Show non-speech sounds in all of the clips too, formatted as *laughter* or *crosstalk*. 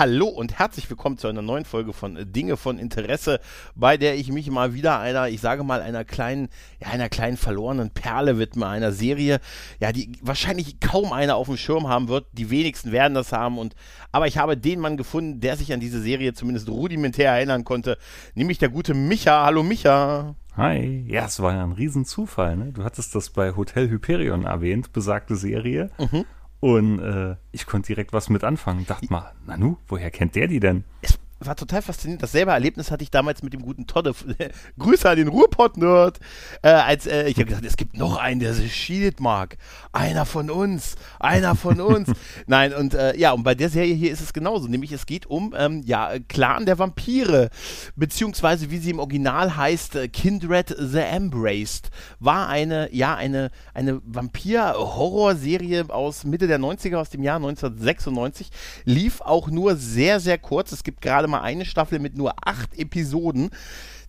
Hallo und herzlich willkommen zu einer neuen Folge von Dinge von Interesse, bei der ich mich mal wieder einer, ich sage mal, einer kleinen, ja, einer kleinen verlorenen Perle widme, einer Serie, ja, die wahrscheinlich kaum einer auf dem Schirm haben wird. Die wenigsten werden das haben und, aber ich habe den Mann gefunden, der sich an diese Serie zumindest rudimentär erinnern konnte, nämlich der gute Micha. Hallo Micha. Hi. Ja, es war ja ein Riesenzufall, ne? Du hattest das bei Hotel Hyperion erwähnt, besagte Serie. Mhm. Und äh, ich konnte direkt was mit anfangen. Dachte mal, Nanu, woher kennt der die denn? Es war total faszinierend. Dasselbe Erlebnis hatte ich damals mit dem guten Todde. *laughs* Grüße an den Ruhrpott-Nerd. Äh, als äh, ich habe gesagt, es gibt noch einen, der sich Shield mag. Einer von uns. Einer von uns. *laughs* Nein, und äh, ja, und bei der Serie hier ist es genauso. Nämlich es geht um ja, Clan der Vampire. Beziehungsweise, wie sie im Original heißt, äh, Kindred the Embraced. War eine, ja, eine, eine Vampir-Horror-Serie aus Mitte der 90er, aus dem Jahr 1996. Lief auch nur sehr, sehr kurz. Es gibt gerade mal eine Staffel mit nur acht Episoden,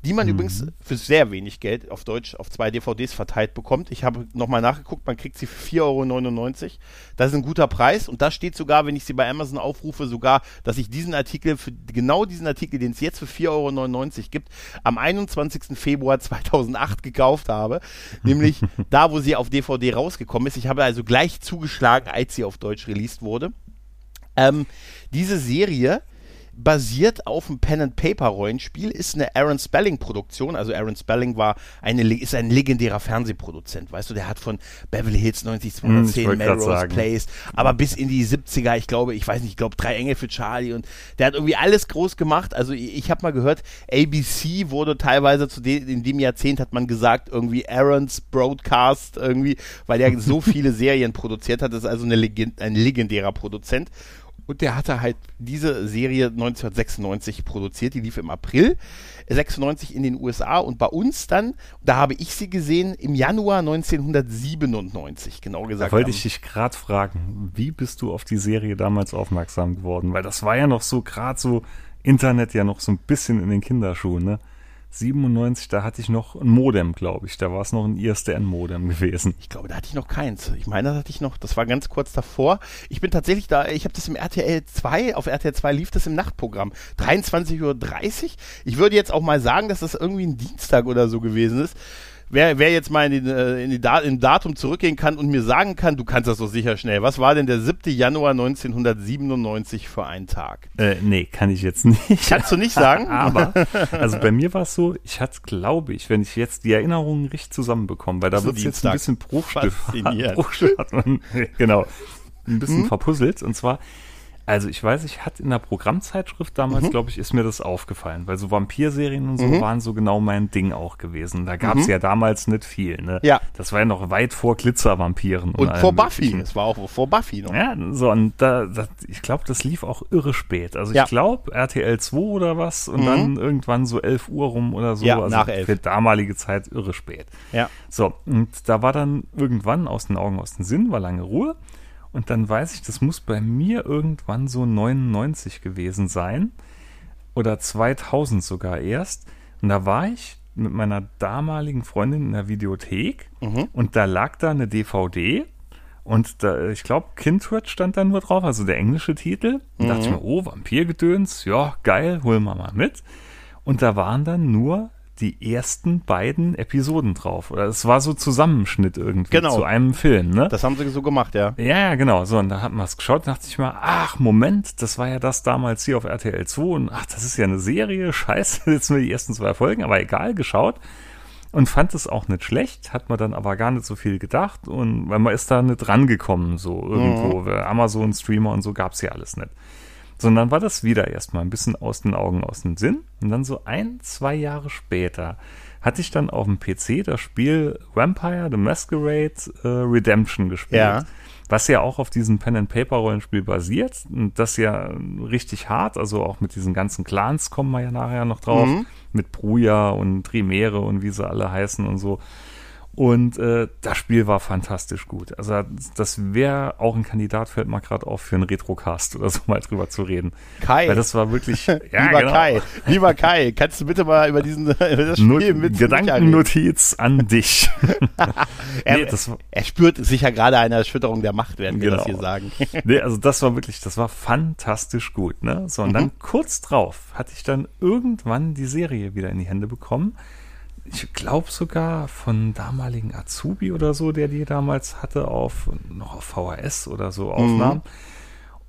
die man mhm. übrigens für sehr wenig Geld auf Deutsch auf zwei DVDs verteilt bekommt. Ich habe nochmal nachgeguckt, man kriegt sie für 4,99 Euro. Das ist ein guter Preis und da steht sogar, wenn ich sie bei Amazon aufrufe, sogar, dass ich diesen Artikel, für genau diesen Artikel, den es jetzt für 4,99 Euro gibt, am 21. Februar 2008 gekauft habe. *laughs* Nämlich da, wo sie auf DVD rausgekommen ist. Ich habe also gleich zugeschlagen, als sie auf Deutsch released wurde. Ähm, diese Serie basiert auf einem Pen-and-Paper-Rollenspiel, ist eine Aaron Spelling-Produktion. Also Aaron Spelling war eine, ist ein legendärer Fernsehproduzent, weißt du, der hat von Beverly Hills 90210, hm, Melrose Place, aber bis in die 70er, ich glaube, ich weiß nicht, ich glaube, drei Engel für Charlie und der hat irgendwie alles groß gemacht. Also ich, ich habe mal gehört, ABC wurde teilweise zu de, in dem Jahrzehnt hat man gesagt, irgendwie Aaron's Broadcast irgendwie, weil er so *laughs* viele Serien produziert hat. Das ist also eine Legend, ein legendärer Produzent. Und der hatte halt diese Serie 1996 produziert, die lief im April 96 in den USA und bei uns dann, da habe ich sie gesehen, im Januar 1997, genau gesagt. Da wollte ich dich gerade fragen, wie bist du auf die Serie damals aufmerksam geworden? Weil das war ja noch so gerade so Internet ja noch so ein bisschen in den Kinderschuhen, ne? 97, da hatte ich noch ein Modem, glaube ich. Da war es noch ein ISDN-Modem gewesen. Ich glaube, da hatte ich noch keins. Ich meine, das hatte ich noch, das war ganz kurz davor. Ich bin tatsächlich da, ich habe das im RTL 2, auf RTL 2 lief das im Nachtprogramm. 23.30 Uhr. Ich würde jetzt auch mal sagen, dass das irgendwie ein Dienstag oder so gewesen ist wer, wer jetzt mal in, die, äh, in, die Dat in Datum zurückgehen kann und mir sagen kann, du kannst das so sicher schnell. Was war denn der 7. Januar 1997 für ein Tag? Äh, nee, kann ich jetzt nicht. Kannst du nicht sagen? *laughs* Aber, also bei mir war es so, ich hatte, glaube ich, wenn ich jetzt die Erinnerungen richtig zusammenbekomme, weil da wird es jetzt ein bisschen Bruchstück, *laughs* Bruchstück hat man, genau, ein bisschen hm? verpuzzelt. Und zwar, also ich weiß, ich hatte in der Programmzeitschrift damals, mhm. glaube ich, ist mir das aufgefallen, weil so Vampirserien und so mhm. waren so genau mein Ding auch gewesen. Da gab es mhm. ja damals nicht viel. Ne? Ja. Das war ja noch weit vor Glitzervampiren. Und, und vor Buffy. Es war auch vor Buffy noch. Ja, so und da, das, ich glaube, das lief auch irre spät. Also ja. ich glaube RTL 2 oder was und dann mhm. irgendwann so 11 Uhr rum oder so. Ja, also nach 11. Für damalige Zeit irre spät. Ja. So, und da war dann irgendwann aus den Augen, aus den Sinn, war lange Ruhe. Und dann weiß ich, das muss bei mir irgendwann so 99 gewesen sein. Oder 2000 sogar erst. Und da war ich mit meiner damaligen Freundin in der Videothek. Mhm. Und da lag da eine DVD. Und da, ich glaube, Kindred stand da nur drauf, also der englische Titel. Und mhm. dachte ich mir, oh, Vampirgedöns, ja, geil, holen wir mal mit. Und da waren dann nur die ersten beiden Episoden drauf. Oder es war so Zusammenschnitt irgendwie genau. zu einem Film, ne? Das haben sie so gemacht, ja. Ja, ja, genau. So, und da hat man es geschaut, dachte ich mal, ach, Moment, das war ja das damals hier auf RTL 2 und ach, das ist ja eine Serie, *laughs* scheiße, jetzt nur die ersten zwei Folgen, aber egal, geschaut. Und fand es auch nicht schlecht, hat man dann aber gar nicht so viel gedacht und weil man ist da nicht rangekommen, so irgendwo. Mhm. Amazon, Streamer und so gab's ja alles nicht sondern war das wieder erstmal ein bisschen aus den Augen, aus dem Sinn. Und dann so ein, zwei Jahre später hatte ich dann auf dem PC das Spiel Vampire the Masquerade äh, Redemption gespielt. Ja. was ja auch auf diesem Pen-and-Paper-Rollenspiel basiert. Und das ja richtig hart, also auch mit diesen ganzen Clans kommen wir ja nachher noch drauf. Mhm. Mit Bruja und Trimere und wie sie alle heißen und so. Und äh, das Spiel war fantastisch gut. Also das wäre auch ein Kandidat, fällt mal gerade auf, für einen Retrocast oder so mal drüber zu reden. Kai. Weil das war wirklich. *laughs* ja, lieber genau. Kai, lieber Kai, kannst du bitte mal über diesen *laughs* über das Spiel mit Gedankennotiz an *laughs* dich. er, nee, er, spürt sicher gerade eine Erschütterung der Macht, werden wir genau. das hier sagen. nee, also das war wirklich, das war fantastisch gut. Ne? So, und mhm. dann kurz drauf hatte ich dann irgendwann die Serie wieder in die Hände bekommen ich glaube sogar von damaligen Azubi oder so, der die damals hatte, auf noch auf VHS oder so aufnahm. Mhm.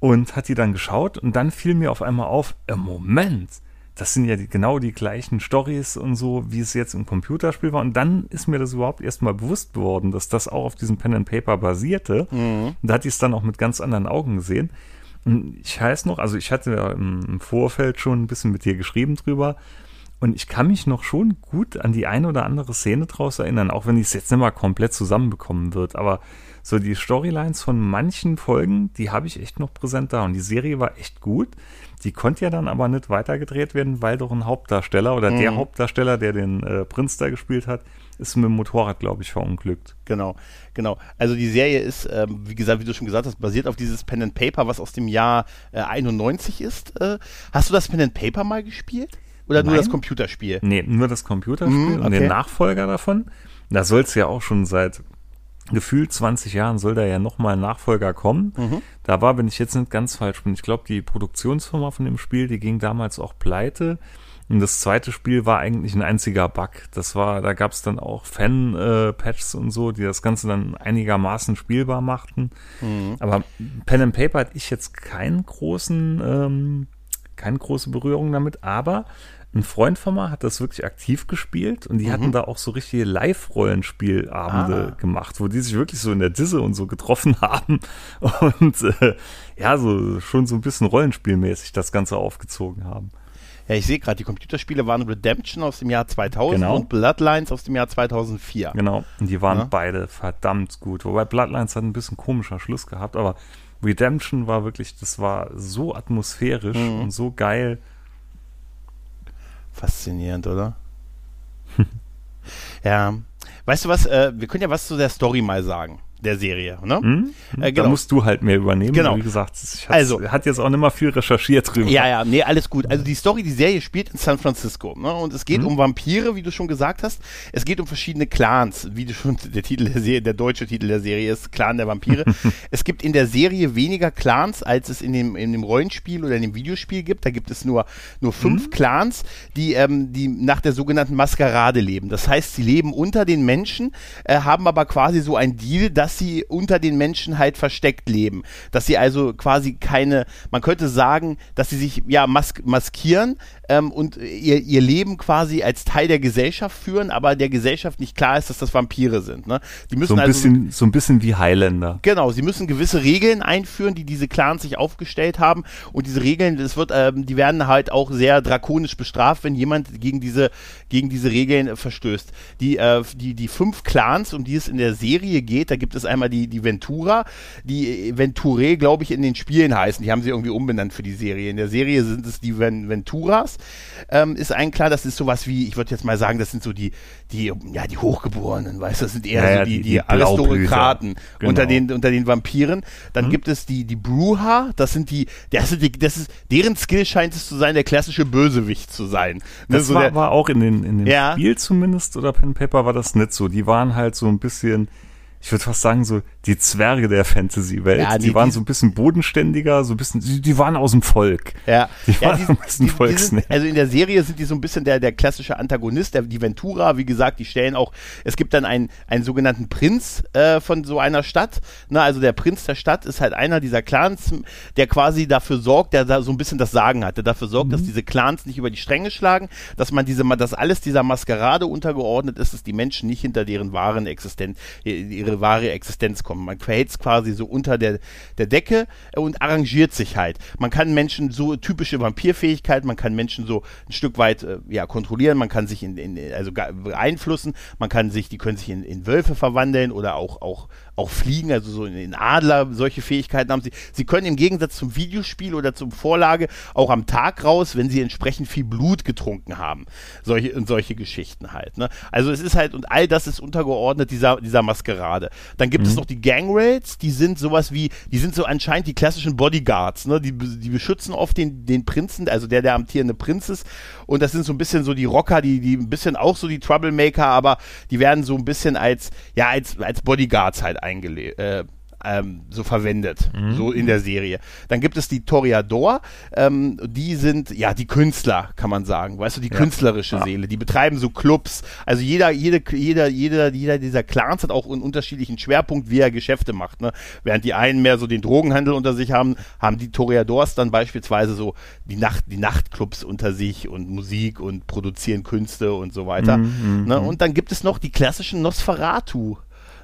Und hat die dann geschaut und dann fiel mir auf einmal auf, im Moment, das sind ja die, genau die gleichen Stories und so, wie es jetzt im Computerspiel war. Und dann ist mir das überhaupt erstmal bewusst geworden, dass das auch auf diesem Pen and Paper basierte. Mhm. Und da hatte ich es dann auch mit ganz anderen Augen gesehen. Und ich weiß noch, also ich hatte ja im Vorfeld schon ein bisschen mit dir geschrieben drüber. Und ich kann mich noch schon gut an die eine oder andere Szene draus erinnern, auch wenn ich es jetzt nicht mal komplett zusammenbekommen wird. Aber so die Storylines von manchen Folgen, die habe ich echt noch präsent da. Und die Serie war echt gut. Die konnte ja dann aber nicht weitergedreht werden, weil doch ein Hauptdarsteller oder mhm. der Hauptdarsteller, der den äh, Prinz da gespielt hat, ist mit dem Motorrad, glaube ich, verunglückt. Genau, genau. Also die Serie ist, ähm, wie gesagt, wie du schon gesagt hast, basiert auf dieses Pen and Paper, was aus dem Jahr äh, 91 ist. Äh, hast du das Pen and Paper mal gespielt? Oder Nein? nur das Computerspiel? Nee, nur das Computerspiel mm, okay. und den Nachfolger davon. Da soll es ja auch schon seit gefühlt 20 Jahren soll da ja nochmal ein Nachfolger kommen. Mhm. Da war, wenn ich jetzt nicht ganz falsch bin, ich glaube, die Produktionsfirma von dem Spiel, die ging damals auch pleite. Und das zweite Spiel war eigentlich ein einziger Bug. Das war, da gab es dann auch Fan-Patches äh, und so, die das Ganze dann einigermaßen spielbar machten. Mhm. Aber Pen and Paper hatte ich jetzt keinen großen ähm, keine große Berührung damit, aber ein Freund von mir hat das wirklich aktiv gespielt und die mhm. hatten da auch so richtige Live-Rollenspielabende ah. gemacht, wo die sich wirklich so in der Disse und so getroffen *laughs* haben und äh, ja, so schon so ein bisschen rollenspielmäßig das Ganze aufgezogen haben. Ja, ich sehe gerade, die Computerspiele waren Redemption aus dem Jahr 2000 genau. und Bloodlines aus dem Jahr 2004. Genau, und die waren ja. beide verdammt gut. Wobei Bloodlines hat ein bisschen komischer Schluss gehabt, aber Redemption war wirklich, das war so atmosphärisch mhm. und so geil. Faszinierend, oder? *laughs* ja. Weißt du was, äh, wir können ja was zu der Story mal sagen der Serie. Ne? Hm? Äh, genau. Da musst du halt mehr übernehmen. Genau. Wie gesagt, ich also, hat jetzt auch nicht mal viel recherchiert drüber. Ja, ja, nee, alles gut. Also die Story, die Serie spielt in San Francisco. Ne? Und es geht hm? um Vampire, wie du schon gesagt hast. Es geht um verschiedene Clans, wie du schon der Titel der Serie, der deutsche Titel der Serie ist, Clan der Vampire. *laughs* es gibt in der Serie weniger Clans, als es in dem, in dem Rollenspiel oder in dem Videospiel gibt. Da gibt es nur, nur fünf hm? Clans, die, ähm, die nach der sogenannten Maskerade leben. Das heißt, sie leben unter den Menschen, äh, haben aber quasi so ein Deal, dass dass sie unter den Menschen halt versteckt leben. Dass sie also quasi keine, man könnte sagen, dass sie sich ja mask maskieren ähm, und ihr, ihr Leben quasi als Teil der Gesellschaft führen, aber der Gesellschaft nicht klar ist, dass das Vampire sind. Ne? Die müssen so, ein also, bisschen, so ein bisschen wie Highlander. Genau, sie müssen gewisse Regeln einführen, die diese Clans sich aufgestellt haben und diese Regeln, das wird, ähm, die werden halt auch sehr drakonisch bestraft, wenn jemand gegen diese, gegen diese Regeln verstößt. Die, äh, die, die fünf Clans, um die es in der Serie geht, da gibt es ist einmal die, die Ventura, die Venture, glaube ich, in den Spielen heißen. Die haben sie irgendwie umbenannt für die Serie. In der Serie sind es die Ven Venturas. Ähm, ist ein klar, das ist sowas wie, ich würde jetzt mal sagen, das sind so die, die, ja, die Hochgeborenen, weißt du, das sind eher ja, so die, die, die, Aristokraten genau. unter den, unter den Vampiren. Dann mhm. gibt es die, die Bruja, das sind die, das sind die, das ist, deren Skill scheint es zu sein, der klassische Bösewicht zu sein. Ne, das so war, der, war auch in den, in den ja. Spiel zumindest oder Pen Paper war das nicht so. Die waren halt so ein bisschen, ich würde fast sagen, so die Zwerge der Fantasy-Welt. Ja, die, die, waren so ein bisschen bodenständiger, so ein bisschen, die, die waren aus dem Volk. Ja, die waren ja, die, *laughs* ein bisschen Volksnäher. Also in der Serie sind die so ein bisschen der, der klassische Antagonist, der, die Ventura, wie gesagt, die stellen auch, es gibt dann einen, einen sogenannten Prinz äh, von so einer Stadt. Ne? Also der Prinz der Stadt ist halt einer dieser Clans, der quasi dafür sorgt, der da so ein bisschen das Sagen hat, der dafür sorgt, mhm. dass diese Clans nicht über die Stränge schlagen, dass man diese, dass alles dieser Maskerade untergeordnet ist, dass die Menschen nicht hinter deren wahren Existenz, ihre ihre wahre Existenz kommen. Man verhält es quasi so unter der, der Decke und arrangiert sich halt. Man kann Menschen so typische Vampirfähigkeit, man kann Menschen so ein Stück weit äh, ja, kontrollieren, man kann sich in, in also beeinflussen, man kann sich, die können sich in, in Wölfe verwandeln oder auch, auch auch fliegen, also so in Adler, solche Fähigkeiten haben sie. Sie können im Gegensatz zum Videospiel oder zum Vorlage auch am Tag raus, wenn sie entsprechend viel Blut getrunken haben. Solche, und solche Geschichten halt. Ne? Also es ist halt, und all das ist untergeordnet dieser, dieser Maskerade. Dann gibt mhm. es noch die Gangraids, die sind sowas wie, die sind so anscheinend die klassischen Bodyguards, ne? Die, die beschützen oft den, den Prinzen, also der, der amtierende Prinz ist. Und das sind so ein bisschen so die Rocker, die, die ein bisschen auch so die Troublemaker, aber die werden so ein bisschen als, ja, als, als Bodyguards halt eingelegt. Äh, ähm, so verwendet, mhm. so in der Serie. Dann gibt es die Toreador, ähm, die sind ja die Künstler, kann man sagen, weißt du, die ja. künstlerische ja. Seele, die betreiben so Clubs. Also jeder, jede, jeder, jeder, jeder dieser Clans hat auch einen unterschiedlichen Schwerpunkt, wie er Geschäfte macht. Ne? Während die einen mehr so den Drogenhandel unter sich haben, haben die Toreadors dann beispielsweise so die Nacht, die Nachtclubs unter sich und Musik und produzieren Künste und so weiter. Mhm, ne? Mhm. Und dann gibt es noch die klassischen Nosferatu.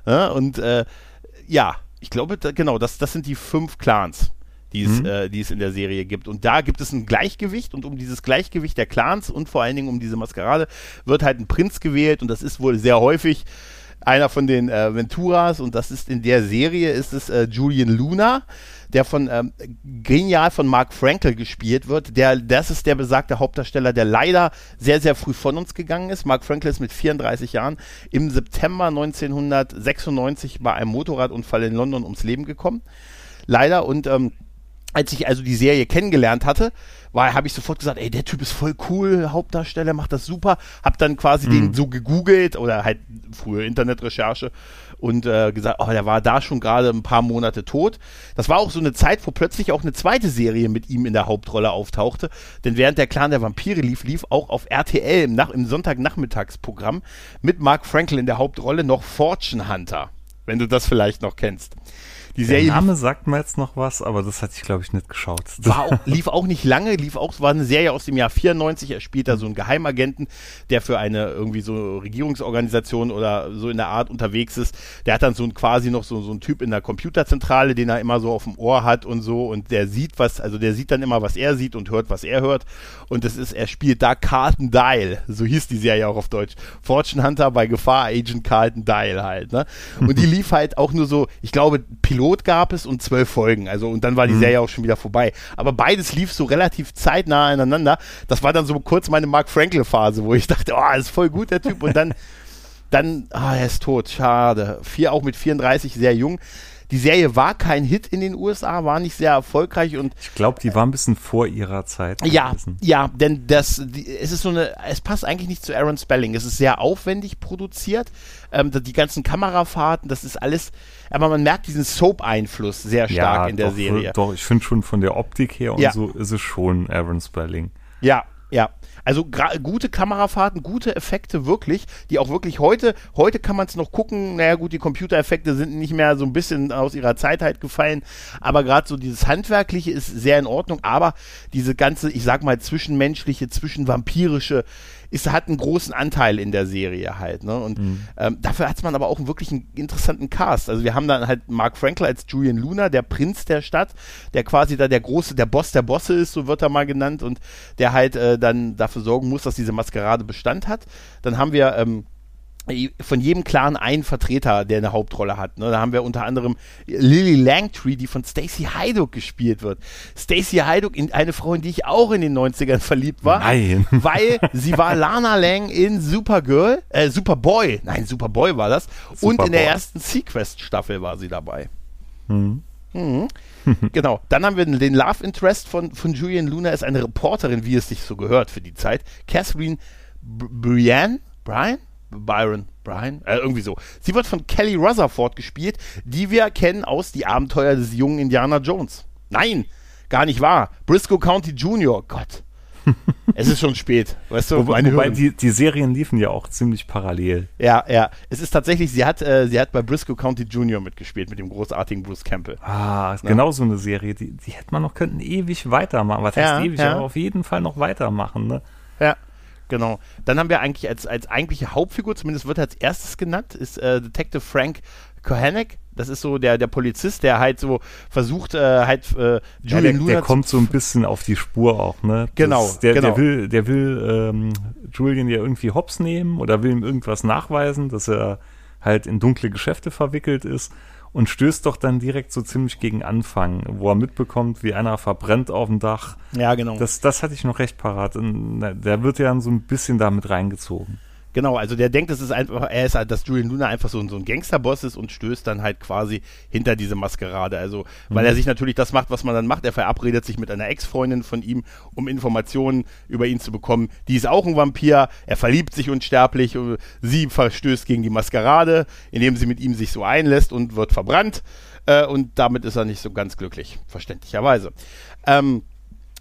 Ne? Und äh, ja, ich glaube, da, genau, das, das sind die fünf Clans, die es, mhm. äh, die es in der Serie gibt. Und da gibt es ein Gleichgewicht und um dieses Gleichgewicht der Clans und vor allen Dingen um diese Maskerade wird halt ein Prinz gewählt und das ist wohl sehr häufig einer von den äh, Venturas und das ist in der Serie ist es äh, Julian Luna der von ähm, genial von Mark Frankel gespielt wird. Der, das ist der besagte Hauptdarsteller, der leider sehr, sehr früh von uns gegangen ist. Mark Frankel ist mit 34 Jahren im September 1996 bei einem Motorradunfall in London ums Leben gekommen. Leider und ähm, als ich also die Serie kennengelernt hatte, war, habe ich sofort gesagt, ey, der Typ ist voll cool, Hauptdarsteller, macht das super. Hab dann quasi mhm. den so gegoogelt oder halt frühe Internetrecherche und äh, gesagt, oh, der war da schon gerade ein paar Monate tot. Das war auch so eine Zeit, wo plötzlich auch eine zweite Serie mit ihm in der Hauptrolle auftauchte. Denn während der Clan der Vampire lief, lief auch auf RTL im, Nach im Sonntagnachmittagsprogramm mit Mark Frankel in der Hauptrolle noch Fortune Hunter, wenn du das vielleicht noch kennst. Die Serie Der Name sagt mir jetzt noch was, aber das hatte ich, glaube ich, nicht geschaut. Auch, lief auch nicht lange, lief auch, war eine Serie aus dem Jahr 94. Er spielt da so einen Geheimagenten, der für eine irgendwie so Regierungsorganisation oder so in der Art unterwegs ist. Der hat dann so ein, quasi noch so, so einen Typ in der Computerzentrale, den er immer so auf dem Ohr hat und so und der sieht was, also der sieht dann immer, was er sieht und hört, was er hört. Und das ist, er spielt da Carlton Dial, so hieß die Serie auch auf Deutsch. Fortune Hunter bei Gefahr Agent Carlton Dial halt, ne? Und die *laughs* lief halt auch nur so, ich glaube, Pilot Pilot gab es und zwölf Folgen. Also und dann war die mhm. Serie auch schon wieder vorbei. Aber beides lief so relativ zeitnah aneinander. Das war dann so kurz meine Mark Frankel Phase, wo ich dachte, oh, ist voll gut der Typ. Und dann, dann, ah, er ist tot. Schade. Vier auch mit 34 sehr jung. Die Serie war kein Hit in den USA, war nicht sehr erfolgreich und ich glaube, die war ein bisschen vor ihrer Zeit. Ja, ja, denn das, die, es ist so eine, es passt eigentlich nicht zu Aaron Spelling. Es ist sehr aufwendig produziert, ähm, die ganzen Kamerafahrten, das ist alles, aber man merkt diesen Soap-Einfluss sehr stark ja, in der doch, Serie. Doch, ich finde schon von der Optik her und ja. so ist es schon Aaron Spelling. Ja, ja. Also gute Kamerafahrten, gute Effekte wirklich, die auch wirklich heute, heute kann man es noch gucken, naja gut, die Computereffekte sind nicht mehr so ein bisschen aus ihrer Zeit halt gefallen, aber gerade so dieses Handwerkliche ist sehr in Ordnung, aber diese ganze, ich sag mal, zwischenmenschliche, zwischenvampirische, ist, hat einen großen Anteil in der Serie halt. Ne? Und mhm. ähm, dafür hat man aber auch einen wirklich interessanten Cast. Also wir haben dann halt Mark Frankel als Julian Luna, der Prinz der Stadt, der quasi da der große, der Boss der Bosse ist, so wird er mal genannt, und der halt äh, dann dafür sorgen muss, dass diese Maskerade Bestand hat. Dann haben wir ähm, von jedem Clan einen Vertreter, der eine Hauptrolle hat. Ne? Da haben wir unter anderem Lily Langtree, die von Stacey Hyduck gespielt wird. Stacey Hyduck, in eine Frau, in die ich auch in den 90ern verliebt war. Nein. *laughs* Weil sie war Lana Lang in Supergirl, äh, Superboy. Nein, Superboy war das. Superboy. Und in der ersten Sequest-Staffel war sie dabei. Mhm. Mhm. *laughs* genau. Dann haben wir den Love Interest von, von Julian Luna, ist eine Reporterin, wie es sich so gehört für die Zeit. Catherine Brian, Brian? Byron, Brian, äh, irgendwie so. Sie wird von Kelly Rutherford gespielt, die wir kennen aus Die Abenteuer des jungen Indiana Jones. Nein, gar nicht wahr. Briscoe County Jr., Gott. *laughs* es ist schon spät, weißt du? Wobei, wobei die, die Serien liefen ja auch ziemlich parallel. Ja, ja. Es ist tatsächlich, sie hat, äh, sie hat bei Briscoe County Jr. mitgespielt, mit dem großartigen Bruce Campbell. Ah, ist ja. genau so eine Serie, die, die hätte man noch, könnten ewig weitermachen. Was heißt ja, ewig, ja. aber auf jeden Fall noch weitermachen, ne? Ja. Genau. Dann haben wir eigentlich als, als eigentliche Hauptfigur, zumindest wird er als erstes genannt, ist äh, Detective Frank Kohanek. Das ist so der, der Polizist, der halt so versucht, äh, halt äh, Julian ja, der, Luna der kommt so ein bisschen auf die Spur auch, ne? Genau, das, der, genau. Der will, der will ähm, Julian ja irgendwie hops nehmen oder will ihm irgendwas nachweisen, dass er halt in dunkle Geschäfte verwickelt ist. Und stößt doch dann direkt so ziemlich gegen Anfang, wo er mitbekommt, wie einer verbrennt auf dem Dach. Ja, genau. Das, das hatte ich noch recht parat. Und der wird ja dann so ein bisschen damit reingezogen. Genau, also der denkt, es ist einfach, er ist halt, dass Julian Luna einfach so, so ein Gangsterboss ist und stößt dann halt quasi hinter diese Maskerade. Also, weil mhm. er sich natürlich das macht, was man dann macht. Er verabredet sich mit einer Ex-Freundin von ihm, um Informationen über ihn zu bekommen. Die ist auch ein Vampir. Er verliebt sich unsterblich. Sie verstößt gegen die Maskerade, indem sie mit ihm sich so einlässt und wird verbrannt. Äh, und damit ist er nicht so ganz glücklich, verständlicherweise. Ähm,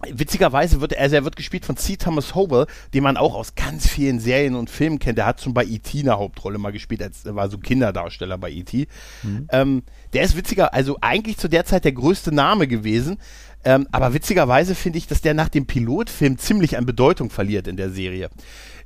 Witzigerweise wird er, er wird gespielt von C. Thomas Howell, den man auch aus ganz vielen Serien und Filmen kennt. Der hat schon bei E.T. eine Hauptrolle mal gespielt, als er war so Kinderdarsteller bei E.T. Mhm. Ähm, der ist witziger, also eigentlich zu der Zeit der größte Name gewesen. Ähm, aber witzigerweise finde ich, dass der nach dem Pilotfilm ziemlich an Bedeutung verliert in der Serie.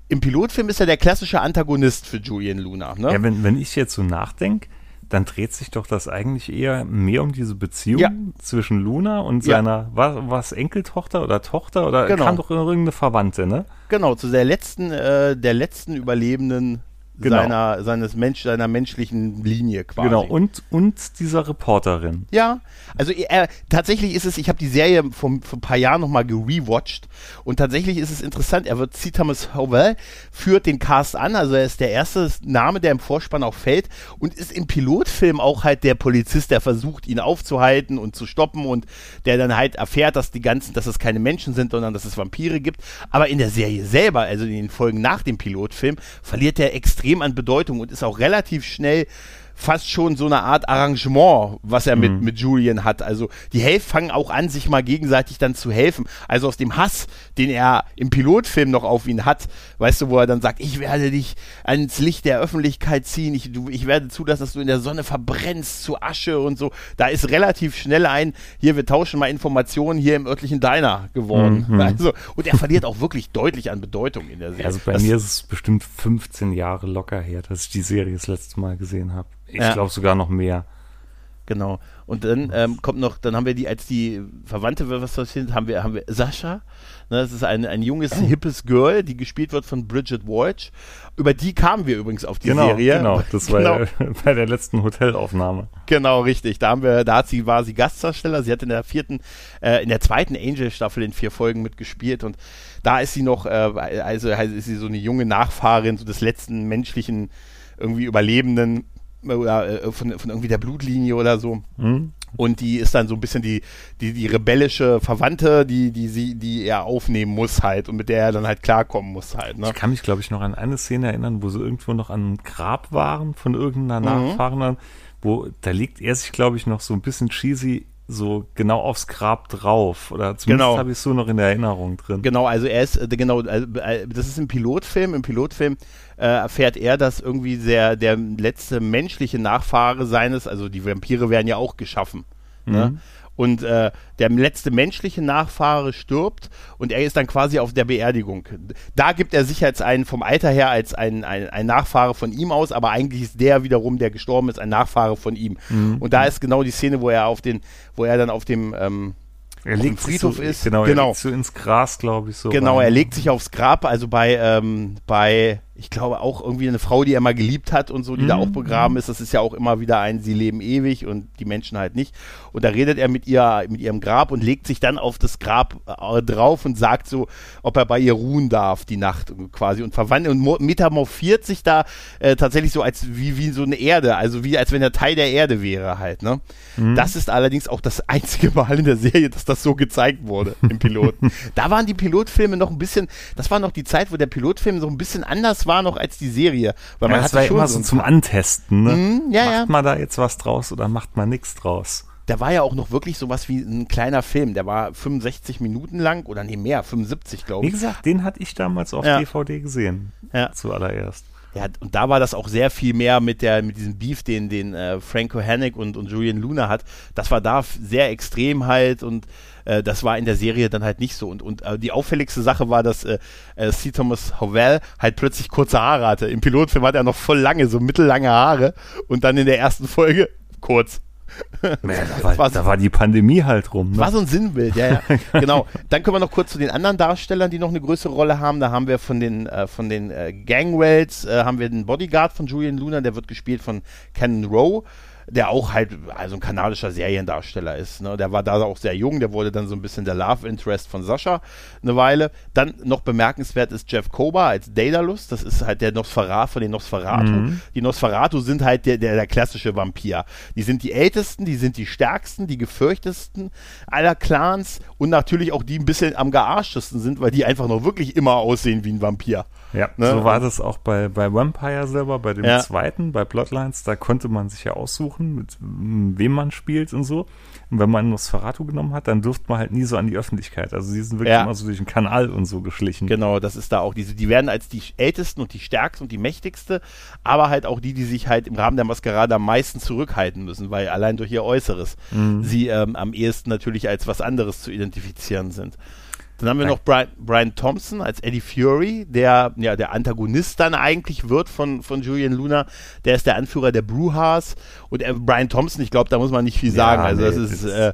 Im Pilotfilm ist er der klassische Antagonist für Julian Luna. Ne? Ja, wenn, wenn ich jetzt so nachdenke, dann dreht sich doch das eigentlich eher mehr um diese Beziehung ja. zwischen Luna und ja. seiner, was, was, Enkeltochter oder Tochter oder genau. kam doch irgendeine Verwandte, ne? Genau, zu der letzten, äh, der letzten überlebenden genau. seiner, seines Mensch, seiner menschlichen Linie quasi. Genau, und, und dieser Reporterin. Ja, also er, tatsächlich ist es, ich habe die Serie vor, vor ein paar Jahren nochmal gerewatcht und tatsächlich ist es interessant, er wird, C. Thomas Howell führt den Cast an, also er ist der erste Name, der im Vorspann auch fällt und ist im Pilotfilm auch halt der Polizist, der versucht, ihn aufzuhalten und zu stoppen und der dann halt erfährt, dass die ganzen, dass es keine Menschen sind, sondern dass es Vampire gibt. Aber in der Serie selber, also in den Folgen nach dem Pilotfilm, verliert er extrem extrem an Bedeutung und ist auch relativ schnell fast schon so eine Art Arrangement, was er mit, mhm. mit Julian hat. Also die Helf fangen auch an, sich mal gegenseitig dann zu helfen. Also aus dem Hass, den er im Pilotfilm noch auf ihn hat, weißt du, wo er dann sagt, ich werde dich ans Licht der Öffentlichkeit ziehen, ich, du, ich werde zulassen, dass du in der Sonne verbrennst zu Asche und so. Da ist relativ schnell ein, hier, wir tauschen mal Informationen hier im örtlichen Diner geworden. Mhm. *laughs* Also, und er verliert auch wirklich deutlich an Bedeutung in der Serie. Also bei das, mir ist es bestimmt 15 Jahre locker her, dass ich die Serie das letzte Mal gesehen habe. Ich ja. glaube sogar noch mehr. Genau. Und dann ähm, kommt noch, dann haben wir die, als die Verwandte, was das sind, haben wir, haben wir Sascha. Ne, das ist ein, ein junges, *clears throat* hippes Girl, die gespielt wird von Bridget Walsh. Über die kamen wir übrigens auf die genau, Serie. Genau, das war genau. *laughs* bei der letzten Hotelaufnahme. Genau, richtig. Da haben wir, da hat sie, war sie Gastdarsteller. Sie hat in der vierten, äh, in der zweiten Angel-Staffel in vier Folgen mitgespielt und da ist sie noch, äh, also ist sie so eine junge Nachfahrin so des letzten menschlichen irgendwie Überlebenden oder äh, von, von irgendwie der Blutlinie oder so. Mhm. Und die ist dann so ein bisschen die, die, die rebellische Verwandte, die, die sie, die er aufnehmen muss halt und mit der er dann halt klarkommen muss halt. Ne? Ich kann mich, glaube ich, noch an eine Szene erinnern, wo sie irgendwo noch an einem Grab waren von irgendeiner mhm. Nachfahrenden, wo da liegt er sich, glaube ich, noch so ein bisschen cheesy so genau aufs Grab drauf. Oder zumindest genau. habe ich es so noch in der Erinnerung drin. Genau, also er ist, äh, genau, äh, äh, das ist ein Pilotfilm. Im Pilotfilm äh, erfährt er, dass irgendwie der, der letzte menschliche Nachfahre seines, also die Vampire werden ja auch geschaffen. Ne? Mhm. Ne? Und äh, der letzte menschliche Nachfahre stirbt und er ist dann quasi auf der Beerdigung. Da gibt er sich als einen vom Alter her als ein, ein, ein Nachfahre von ihm aus, aber eigentlich ist der wiederum, der gestorben ist, ein Nachfahre von ihm. Mhm. Und da ist genau die Szene, wo er auf den, wo er dann auf dem ähm, er legt Friedhof so, ist. Genau, genau. Er legt so ins Gras, glaube ich, so. Genau, rein. er legt sich aufs Grab, also bei, ähm, bei ich glaube auch irgendwie eine Frau, die er mal geliebt hat und so, die mhm. da auch begraben ist. Das ist ja auch immer wieder ein, sie leben ewig und die Menschen halt nicht. Und da redet er mit ihr, mit ihrem Grab und legt sich dann auf das Grab äh, drauf und sagt so, ob er bei ihr ruhen darf die Nacht quasi und verwandelt und metamorphiert sich da äh, tatsächlich so als wie, wie so eine Erde, also wie als wenn er Teil der Erde wäre halt. Ne? Mhm. Das ist allerdings auch das einzige Mal in der Serie, dass das so gezeigt wurde im Piloten. *laughs* da waren die Pilotfilme noch ein bisschen, das war noch die Zeit, wo der Pilotfilm so ein bisschen anders war war noch als die Serie. Weil man ja, das war immer so zum Antesten. Ne? Mm, ja, macht ja. man da jetzt was draus oder macht man nichts draus? Der war ja auch noch wirklich sowas wie ein kleiner Film. Der war 65 Minuten lang oder nee, mehr, 75 glaube ich. Wie gesagt, den hatte ich damals auf ja. DVD gesehen. Ja. Zuallererst. Ja, und da war das auch sehr viel mehr mit der mit diesem Beef, den den äh, Franco Hannick und, und Julian Luna hat. Das war da sehr extrem halt und äh, das war in der Serie dann halt nicht so. Und, und äh, die auffälligste Sache war, dass äh, äh, C. Thomas Howell halt plötzlich kurze Haare hatte. Im Pilotfilm hat er noch voll lange, so mittellange Haare und dann in der ersten Folge kurz. *laughs* Ja, da, war, war so, da, war, die Pandemie halt rum. Ne? War so ein Sinnbild, ja, ja. *laughs* genau. Dann kommen wir noch kurz zu den anderen Darstellern, die noch eine größere Rolle haben. Da haben wir von den, äh, von den äh, Gangwells, äh, haben wir den Bodyguard von Julian Luna, der wird gespielt von Ken Rowe der auch halt also ein kanadischer Seriendarsteller ist. Ne? Der war da auch sehr jung, der wurde dann so ein bisschen der Love Interest von Sascha eine Weile. Dann noch bemerkenswert ist Jeff Kober als Daedalus, das ist halt der Nosferatu von den Nosferatu. Mhm. Die Nosferatu sind halt der, der, der klassische Vampir. Die sind die ältesten, die sind die stärksten, die gefürchtesten aller Clans und natürlich auch die ein bisschen am gearschtesten sind, weil die einfach noch wirklich immer aussehen wie ein Vampir. Ja, ne? so war das auch bei, bei Vampire selber, bei dem ja. zweiten, bei Bloodlines, da konnte man sich ja aussuchen, mit wem man spielt und so. Und wenn man Nosferatu genommen hat, dann durfte man halt nie so an die Öffentlichkeit. Also die sind wirklich ja. immer so durch den Kanal und so geschlichen. Genau, das ist da auch diese, die werden als die ältesten und die stärksten und die mächtigste, aber halt auch die, die sich halt im Rahmen der Maskerade am meisten zurückhalten müssen, weil allein durch ihr Äußeres mhm. sie ähm, am ehesten natürlich als was anderes zu identifizieren sind. Dann haben wir noch Brian, Brian, Thompson als Eddie Fury, der ja der Antagonist dann eigentlich wird von, von Julian Luna. Der ist der Anführer der Bruhas. Und äh, Brian Thompson, ich glaube, da muss man nicht viel sagen. Ja, also nee, das ist, das äh,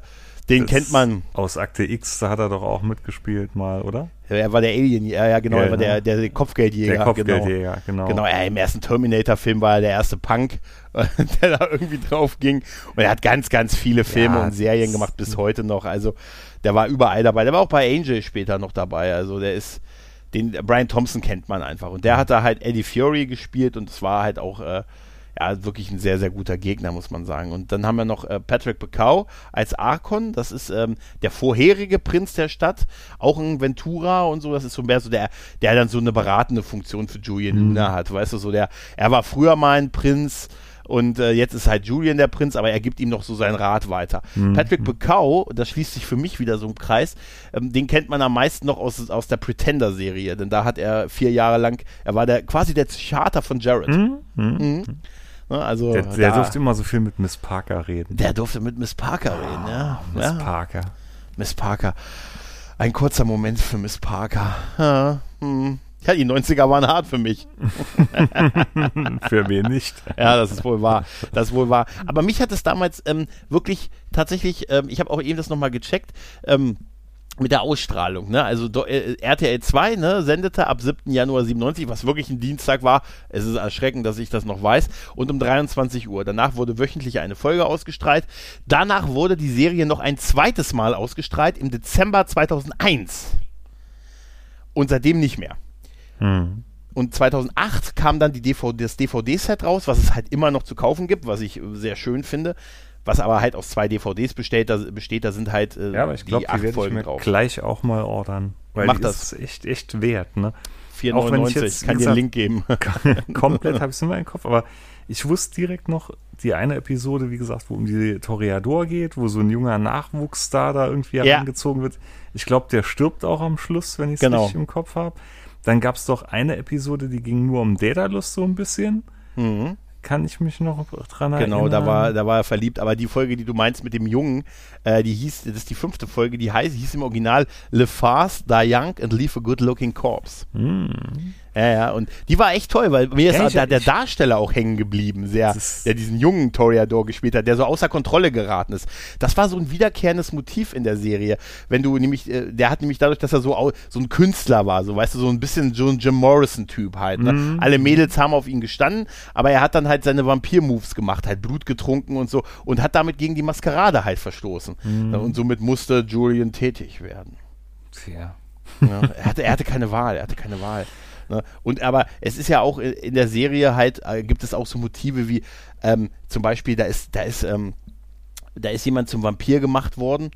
den kennt man. Aus Akte X, da hat er doch auch mitgespielt mal, oder? Er war der Alien, ja, ja genau, ja, er war der, der, der Kopfgeldjäger. Der Kopfgeldjäger, genau. Genau, genau im ersten Terminator-Film war er der erste Punk, *laughs* der da irgendwie drauf ging. Und er hat ganz, ganz viele Filme ja, und Serien gemacht bis heute noch. Also der war überall dabei. Der war auch bei Angel später noch dabei. Also der ist, den Brian Thompson kennt man einfach. Und der hat da halt Eddie Fury gespielt und es war halt auch äh, ja, wirklich ein sehr, sehr guter Gegner, muss man sagen. Und dann haben wir noch äh, Patrick Bacau als Archon. Das ist ähm, der vorherige Prinz der Stadt. Auch ein Ventura und so. Das ist so mehr so der, der dann so eine beratende Funktion für Julian mhm. Luna hat. Weißt du, so der, er war früher mal ein Prinz und äh, jetzt ist halt Julian der Prinz, aber er gibt ihm noch so seinen Rat weiter. Mhm. Patrick Bacau, das schließt sich für mich wieder so im Kreis, ähm, den kennt man am meisten noch aus, aus der Pretender-Serie, denn da hat er vier Jahre lang, er war der quasi der Psychiater von Jared. Mhm. Mhm. mhm. Ne, also der, der da, durfte immer so viel mit Miss Parker reden. Der durfte mit Miss Parker oh, reden, ja. Miss ja. Parker. Miss Parker. Ein kurzer Moment für Miss Parker. Ja, hm. Ja, die 90er waren hart für mich. *laughs* für wen nicht? Ja, das ist wohl wahr. Das ist wohl wahr. Aber mich hat es damals ähm, wirklich tatsächlich, ähm, ich habe auch eben das nochmal gecheckt, ähm, mit der Ausstrahlung, ne? Also äh, RTL 2, ne, sendete ab 7. Januar 97, was wirklich ein Dienstag war. Es ist erschreckend, dass ich das noch weiß. Und um 23 Uhr. Danach wurde wöchentlich eine Folge ausgestrahlt. Danach wurde die Serie noch ein zweites Mal ausgestrahlt im Dezember 2001. Und seitdem nicht mehr. Hm. Und 2008 kam dann DVD, das DVD-Set raus, was es halt immer noch zu kaufen gibt, was ich sehr schön finde. Was aber halt aus zwei DVDs besteht, da, besteht, da sind halt äh, ja, aber ich glaub, die acht die Folgen ich mir drauf. gleich auch mal ordern. Weil Mach das. ist echt, echt wert, ne? 4,99, ich kann dir einen Link geben. *laughs* komplett habe ich es in meinem Kopf, aber ich wusste direkt noch die eine Episode, wie gesagt, wo um die Toreador geht, wo so ein junger Nachwuchsstar da irgendwie ja. herangezogen wird. Ich glaube, der stirbt auch am Schluss, wenn ich es genau. richtig im Kopf habe. Dann gab es doch eine Episode, die ging nur um Daedalus so ein bisschen. Mhm. Kann ich mich noch dran erinnern? Genau, da war, da war er verliebt. Aber die Folge, die du meinst mit dem Jungen, äh, die hieß, das ist die fünfte Folge, die heißt, hieß im Original Le Fast, Die Young and Leave a Good Looking Corpse. Mhm. Ja, ja, und die war echt toll, weil mir ist ja, ich, der, Darsteller auch hängen geblieben, sehr, der diesen jungen Toreador gespielt hat, der so außer Kontrolle geraten ist. Das war so ein wiederkehrendes Motiv in der Serie. Wenn du nämlich, äh, der hat nämlich dadurch, dass er so, so ein Künstler war, so weißt du, so ein bisschen so ein Jim Morrison-Typ halt. Ne? Mhm. Alle Mädels haben auf ihn gestanden, aber er hat dann halt seine Vampir-Moves gemacht, halt Blut getrunken und so und hat damit gegen die Maskerade halt verstoßen. Mhm. Und somit musste Julian tätig werden. Tja. Ja, er, hatte, er hatte keine Wahl, er hatte keine Wahl. Ne? Und aber es ist ja auch in der Serie halt, äh, gibt es auch so Motive wie ähm, zum Beispiel, da ist, da ist, ähm, da ist jemand zum Vampir gemacht worden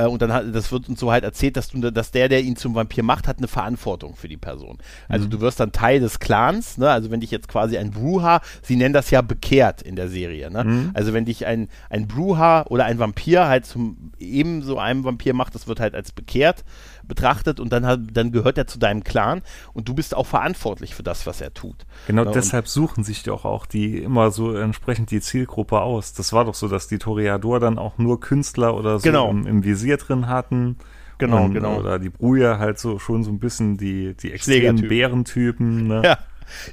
äh, und dann hat, das wird uns so halt erzählt, dass, du, dass der, der ihn zum Vampir macht, hat eine Verantwortung für die Person. Also mhm. du wirst dann Teil des Clans, ne? also wenn dich jetzt quasi ein Bruha, sie nennen das ja bekehrt in der Serie, ne? Mhm. also wenn dich ein, ein Bruha oder ein Vampir halt zum ebenso einem Vampir macht, das wird halt als bekehrt betrachtet und dann, dann gehört er zu deinem Clan und du bist auch verantwortlich für das, was er tut. Genau, ja, deshalb suchen sich doch auch die immer so entsprechend die Zielgruppe aus. Das war doch so, dass die Toreador dann auch nur Künstler oder so genau. im, im, Visier drin hatten. Genau, und, genau. Oder die Bruja halt so schon so ein bisschen die, die extremen Bärentypen. Ne? Ja.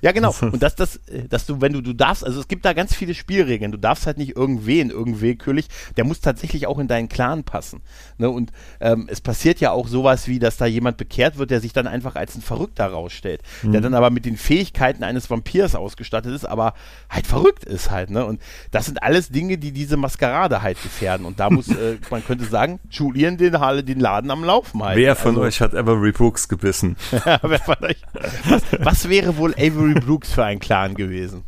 Ja, genau. *laughs* Und dass das, äh, dass du, wenn du, du darfst, also es gibt da ganz viele Spielregeln. Du darfst halt nicht irgendwen, irgendwillkürlich. Der muss tatsächlich auch in deinen Clan passen. Ne? Und ähm, es passiert ja auch sowas wie, dass da jemand bekehrt wird, der sich dann einfach als ein Verrückter rausstellt. Mhm. Der dann aber mit den Fähigkeiten eines Vampirs ausgestattet ist, aber halt verrückt ist halt. Ne? Und das sind alles Dinge, die diese Maskerade halt gefährden. Und da *laughs* muss, äh, man könnte sagen, Julian den, den Laden am Laufen halten. Wer von also, euch hat Avery Brooks gebissen? *laughs* wer von euch? Was, was wäre wohl Avery Brooks für ein Clan gewesen?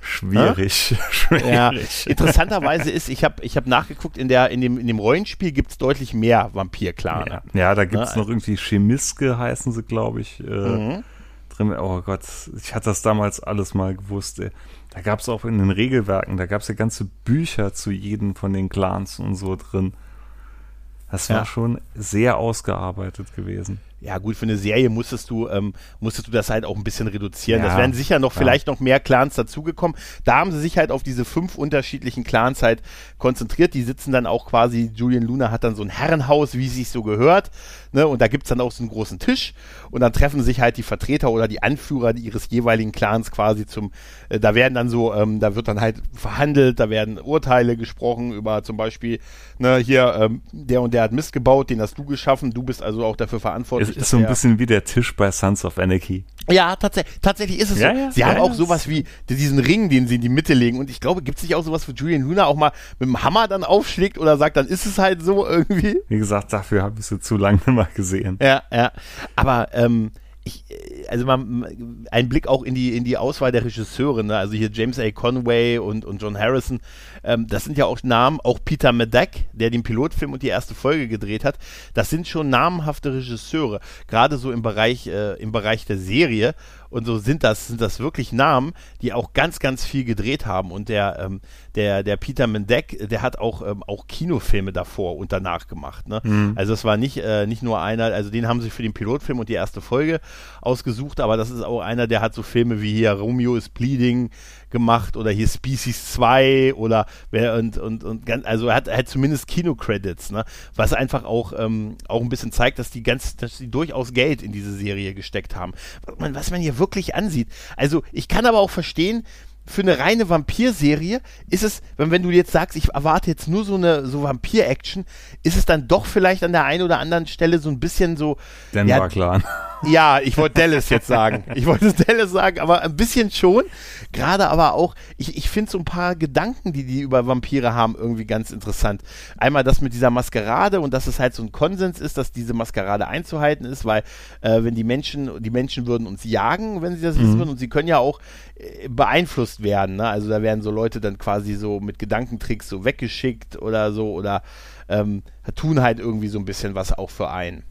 Schwierig. *laughs* Schwierig. Ja. Interessanterweise ist, ich habe ich hab nachgeguckt, in, der, in, dem, in dem Rollenspiel gibt es deutlich mehr Vampir-Clane. Ja. ja, da gibt es ne? noch irgendwie Chemiske, heißen sie, glaube ich. Äh, mhm. drin. Oh Gott, ich hatte das damals alles mal gewusst. Ey. Da gab es auch in den Regelwerken, da gab es ja ganze Bücher zu jedem von den Clans und so drin. Das war ja. schon sehr ausgearbeitet gewesen ja gut, für eine Serie musstest du, ähm, musstest du das halt auch ein bisschen reduzieren. Ja, das wären sicher noch ja. vielleicht noch mehr Clans dazugekommen. Da haben sie sich halt auf diese fünf unterschiedlichen Clans halt konzentriert. Die sitzen dann auch quasi, Julian Luna hat dann so ein Herrenhaus, wie es sich so gehört. Ne? Und da gibt's dann auch so einen großen Tisch und dann treffen sich halt die Vertreter oder die Anführer ihres jeweiligen Clans quasi zum, äh, da werden dann so, ähm, da wird dann halt verhandelt, da werden Urteile gesprochen über zum Beispiel, ne, hier, ähm, der und der hat Mist gebaut, den hast du geschaffen, du bist also auch dafür verantwortlich ist so ein bisschen wie der Tisch bei Sons of Anarchy. Ja, tats tatsächlich ist es ja, so. Ja, sie ja, haben auch sowas wie diesen Ring, den sie in die Mitte legen. Und ich glaube, gibt es nicht auch sowas, wo Julian Luna auch mal mit dem Hammer dann aufschlägt oder sagt, dann ist es halt so irgendwie? Wie gesagt, dafür habe ich sie zu lange *laughs* mal gesehen. Ja, ja. Aber ähm, ich, äh, also mal ein Blick auch in die, in die Auswahl der Regisseure, ne? also hier James A. Conway und, und John Harrison, ähm, das sind ja auch Namen, auch Peter Medak, der den Pilotfilm und die erste Folge gedreht hat, das sind schon namenhafte Regisseure, gerade so im Bereich, äh, im Bereich der Serie und so sind das, sind das wirklich Namen, die auch ganz, ganz viel gedreht haben. Und der, ähm, der, der Peter Mendek, der hat auch, ähm, auch Kinofilme davor und danach gemacht. Ne? Mhm. Also es war nicht, äh, nicht nur einer, also den haben sie für den Pilotfilm und die erste Folge ausgesucht, aber das ist auch einer, der hat so Filme wie hier Romeo is Bleeding gemacht oder hier Species 2 oder wer und, und, und ganz, also er hat, er hat zumindest Kinocredits, ne? Was einfach auch, ähm, auch ein bisschen zeigt, dass die ganz, dass die durchaus Geld in diese Serie gesteckt haben. Was man, was man hier wirklich ansieht. Also ich kann aber auch verstehen, für eine reine Vampir-Serie ist es, wenn, wenn du jetzt sagst, ich erwarte jetzt nur so eine so Vampir-Action, ist es dann doch vielleicht an der einen oder anderen Stelle so ein bisschen so. Denver ja, Clan. *laughs* Ja, ich wollte Dallas jetzt sagen. Ich wollte *laughs* Dallas sagen, aber ein bisschen schon. Gerade aber auch, ich, ich finde so ein paar Gedanken, die die über Vampire haben, irgendwie ganz interessant. Einmal das mit dieser Maskerade und dass es halt so ein Konsens ist, dass diese Maskerade einzuhalten ist, weil äh, wenn die Menschen, die Menschen würden uns jagen, wenn sie das wissen mhm. würden und sie können ja auch äh, beeinflusst werden. Ne? Also da werden so Leute dann quasi so mit Gedankentricks so weggeschickt oder so oder ähm, tun halt irgendwie so ein bisschen was auch für einen.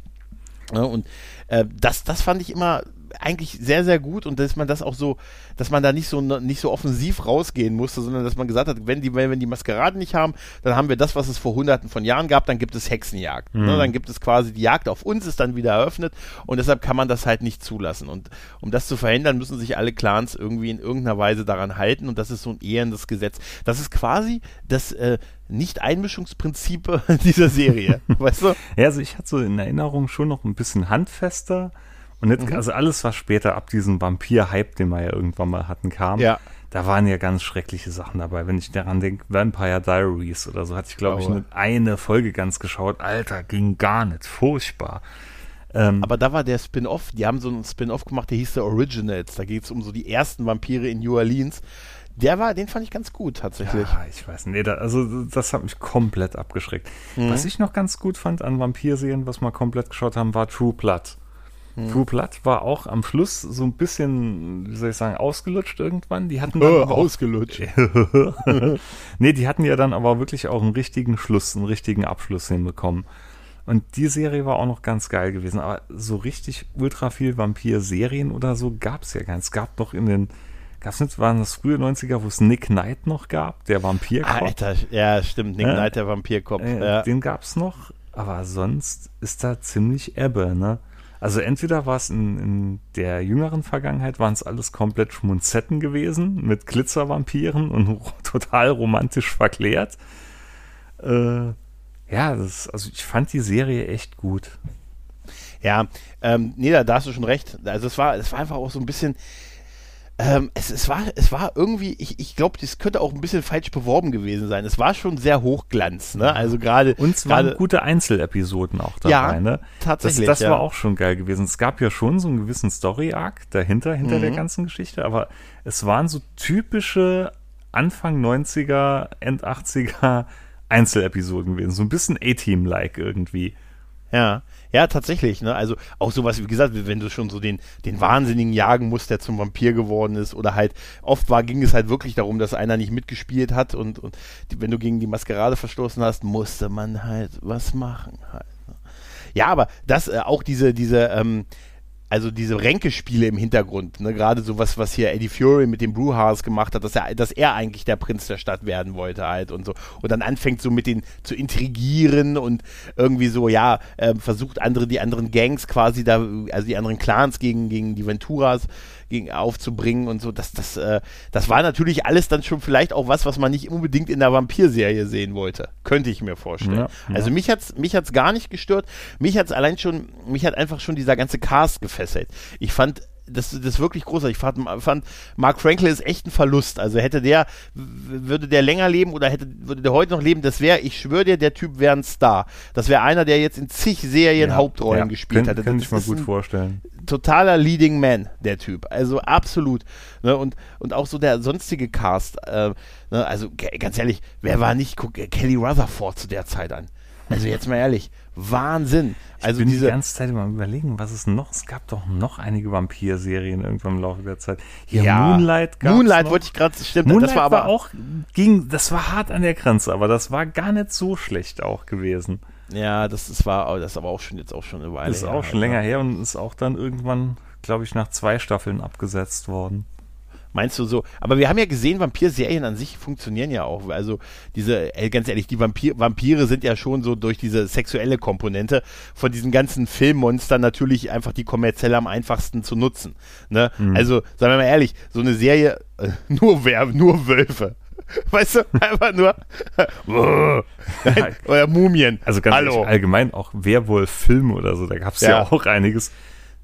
Ne? Und äh, das, das fand ich immer eigentlich sehr, sehr gut und dass man das auch so, dass man da nicht so nicht so offensiv rausgehen musste, sondern dass man gesagt hat, wenn die, wenn die Maskeraden nicht haben, dann haben wir das, was es vor hunderten von Jahren gab, dann gibt es Hexenjagd. Ne? Mhm. Ne? Dann gibt es quasi die Jagd auf uns, ist dann wieder eröffnet und deshalb kann man das halt nicht zulassen. Und um das zu verhindern, müssen sich alle Clans irgendwie in irgendeiner Weise daran halten und das ist so ein ehrendes Gesetz. Das ist quasi das äh, nicht-Einmischungsprinzip *laughs* dieser Serie, *laughs* weißt du? Ja, also ich hatte so in Erinnerung schon noch ein bisschen handfester. Und jetzt, mhm. also alles, was später ab diesem Vampir-Hype, den wir ja irgendwann mal hatten, kam, ja. da waren ja ganz schreckliche Sachen dabei. Wenn ich daran denke, Vampire Diaries oder so, hatte ich, glaube ich, eine Folge ganz geschaut. Alter, ging gar nicht. Furchtbar. Ähm, Aber da war der Spin-off, die haben so einen Spin-off gemacht, der hieß The Originals. Da geht es um so die ersten Vampire in New Orleans. Der war, den fand ich ganz gut tatsächlich. Ja, ich weiß nicht. Da, also das hat mich komplett abgeschreckt. Mhm. Was ich noch ganz gut fand an Vampirserien, was wir komplett geschaut haben, war True Blood. Mhm. True Blood war auch am Schluss so ein bisschen, wie soll ich sagen, ausgelutscht irgendwann. Die hatten *laughs* dann oh, ausgelutscht. *laughs* nee, die hatten ja dann aber wirklich auch einen richtigen Schluss, einen richtigen Abschluss hinbekommen. Und die Serie war auch noch ganz geil gewesen. Aber so richtig ultra viel Vampir-Serien oder so gab es ja gar nicht. Es gab doch in den Gab's nicht, waren das frühe 90er, wo es Nick Knight noch gab, der Vampirkopf? Alter, ja, stimmt, Nick ja? Knight, der Vampirkopf. Äh, ja. Den gab's noch, aber sonst ist da ziemlich Ebbe, ne? Also entweder war es in, in, der jüngeren Vergangenheit, waren es alles komplett Schmunzetten gewesen, mit Glitzervampiren und *laughs* total romantisch verklärt. Äh, ja, das, also ich fand die Serie echt gut. Ja, ähm, nee, da, hast du schon recht. Also es war, es war einfach auch so ein bisschen, ähm, es, es, war, es war irgendwie, ich, ich glaube, das könnte auch ein bisschen falsch beworben gewesen sein. Es war schon sehr Hochglanz, ne? Also gerade. Und es waren gute Einzelepisoden auch dabei, ja, ne? Tatsächlich. Das, das ja. war auch schon geil gewesen. Es gab ja schon so einen gewissen Story-Arc dahinter, hinter Mhm. der ganzen Geschichte, aber es waren so typische Anfang 90er, End 80er Einzelepisoden gewesen. So ein bisschen A-Team-like irgendwie. Ja, ja, tatsächlich, ne? Also auch sowas, wie gesagt, wenn du schon so den, den Wahnsinnigen jagen musst, der zum Vampir geworden ist, oder halt, oft war, ging es halt wirklich darum, dass einer nicht mitgespielt hat und, und die, wenn du gegen die Maskerade verstoßen hast, musste man halt was machen halt. Ne? Ja, aber das, äh, auch diese, diese, ähm, also diese Ränkespiele im Hintergrund, ne, gerade sowas, was hier Eddie Fury mit dem Brewhouse gemacht hat, dass er, dass er eigentlich der Prinz der Stadt werden wollte halt und so. Und dann anfängt so mit den zu intrigieren und irgendwie so, ja, äh, versucht andere, die anderen Gangs quasi da, also die anderen Clans gegen, gegen die Venturas gegen aufzubringen und so, das, das, äh, das war natürlich alles dann schon vielleicht auch was, was man nicht unbedingt in der Vampir-Serie sehen wollte. Könnte ich mir vorstellen. Ja, ja. Also mich hat's, mich hat's gar nicht gestört. Mich hat's allein schon, mich hat einfach schon dieser ganze Cast gefesselt. Ich fand das, das ist wirklich großartig. Ich fand, fand Mark Franklin ist echt ein Verlust. Also hätte der, würde der länger leben oder hätte, würde der heute noch leben, das wäre, ich schwöre dir, der Typ wäre ein Star. Das wäre einer, der jetzt in zig Serien Ja, Hauptrollen ja, gespielt. Könnte Das ich mir gut vorstellen. totaler Leading Man, der Typ. Also absolut. Ne, und, und auch so der sonstige Cast. Äh, ne, also ganz ehrlich, wer war nicht, guck Kelly Rutherford zu der Zeit an. Also jetzt mal ehrlich, Wahnsinn. Also ich bin diese, die ganze Zeit immer überlegen, was es noch, es gab doch noch einige Vampir-Serien irgendwann im Laufe der Zeit. Hier ja, Moonlight gab's Moonlight noch. wollte ich gerade, stimmt, Moonlight das war aber auch, ging, das war hart an der Grenze, aber das war gar nicht so schlecht auch gewesen. Ja, das, das war, das ist aber auch schon jetzt auch schon eine Weile. Das ist her auch schon länger her und ist auch dann irgendwann, glaube ich, nach zwei Staffeln abgesetzt worden. Meinst du so? Aber wir haben ja gesehen, Vampir-Serien an sich funktionieren ja auch. Also diese, ey, ganz ehrlich, die Vampir Vampire sind ja schon so durch diese sexuelle Komponente von diesen ganzen Filmmonstern natürlich einfach die kommerziell am einfachsten zu nutzen. Ne? Mhm. Also, sagen wir mal ehrlich, so eine Serie, äh, *laughs* nur wer, nur Wölfe. *laughs* Weißt du, einfach nur Nein, *laughs* oder Mumien. Also ganz Hallo. allgemein auch Werwolf-Filme oder so, da gab es ja. Ja. auch einiges.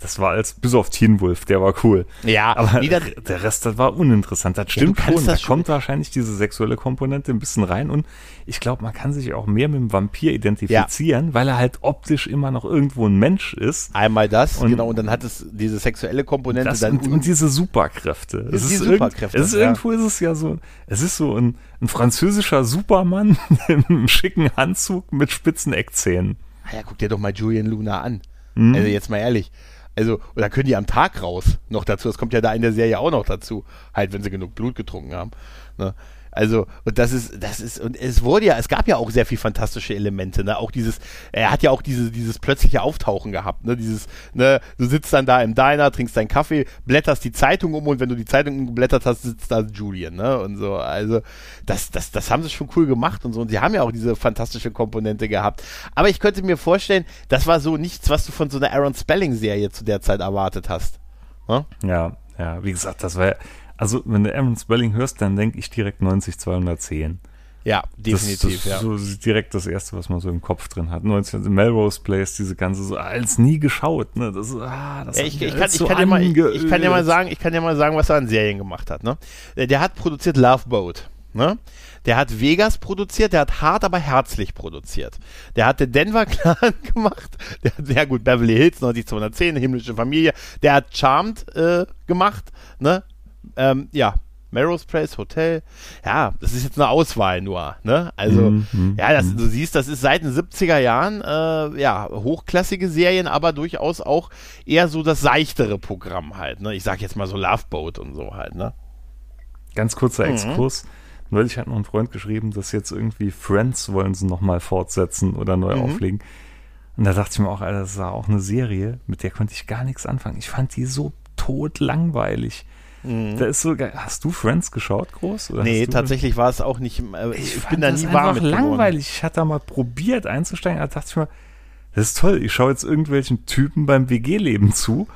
Das war als, bis auf Teen Wolf, der war cool. Ja, Aber nee, der Rest, das war uninteressant. Das stimmt kannst schon. Da das schon- kommt wahrscheinlich diese sexuelle Komponente ein bisschen rein und ich glaube, man kann sich auch mehr mit dem Vampir identifizieren, weil er halt optisch immer noch irgendwo ein Mensch ist. Einmal das, Und- genau, und dann hat es diese sexuelle Komponente Das dann und, und diese Superkräfte. Es die ist Superkräfte, Irgend, es ist ja. irgendwo ist es ja so, es ist so ein, ein französischer Supermann *laughs* in einem schicken Anzug mit spitzen Eckzähnen. Ah ja, guck dir doch mal Julian Luna an. Mhm. Also jetzt mal ehrlich. Also, oder können die am Tag raus noch dazu? Das kommt ja da in der Serie auch noch dazu. Halt, wenn sie genug Blut getrunken haben. Ne? Also, und das ist, das ist, und es wurde ja, es gab ja auch sehr viel fantastische Elemente, ne? Auch dieses, er hat ja auch diese, dieses plötzliche Auftauchen gehabt, ne? Dieses, ne, du sitzt dann da im Diner, trinkst deinen Kaffee, blätterst die Zeitung um und wenn du die Zeitung geblättert hast, sitzt da Julian, ne? Und so. Also, das, das, das haben sie schon cool gemacht und so. Und sie haben ja auch diese fantastische Komponente gehabt. Aber ich könnte mir vorstellen, das war so nichts, was du von so einer Aaron Spelling-Serie zu der Zeit erwartet hast. Ne? Ja, ja, wie gesagt, das war, also wenn du Aaron Spelling hörst, dann denke ich direkt 90 210. Ja, definitiv, das, das ja. ist so direkt das erste, was man so im Kopf drin hat. 19, Melrose Place, diese ganze, so als nie geschaut, ne? Das, ist, ah, das Ja, ich, ich, kann, alles ich, so kann dir mal, ich, ich kann dir mal sagen, ich kann dir mal sagen, was er an Serien gemacht hat. Ne? Der, der hat produziert Love Boat. Ne? Der hat Vegas produziert, der hat hart, aber herzlich produziert. Der hat den Denver *laughs* Clan gemacht. Der hat sehr gut Beverly Hills 90210, himmlische Familie. Der hat Charmed äh, gemacht. Ne? Ähm, ja, Melrose Place Hotel. Ja, das ist jetzt eine Auswahl nur. Ne? Also, Mhm, mhm, ja, das, du siehst, das ist seit den 70er Jahren äh, ja, hochklassige Serien, aber durchaus auch eher so das seichtere Programm halt. Ne? Ich sag jetzt mal so Love Boat und so halt. Ne? Ganz kurzer Mhm. Exkurs. Neulich hat noch ein Freund geschrieben, dass jetzt irgendwie Friends wollen sie nochmal fortsetzen oder neu Mhm. auflegen. Und da dachte ich mir auch, Alter, das war auch eine Serie, mit der konnte ich gar nichts anfangen. Ich fand die so tot langweilig. Da ist so geil. Hast du Friends geschaut, groß? Oder Mhm. Nee, tatsächlich war es auch nicht. Äh, ich, Ich, bin da nie warm mit geworden. langweilig. Ich hatte da mal probiert einzusteigen, da dachte ich mir, das ist toll. Ich schaue jetzt irgendwelchen Typen beim WG-Leben zu.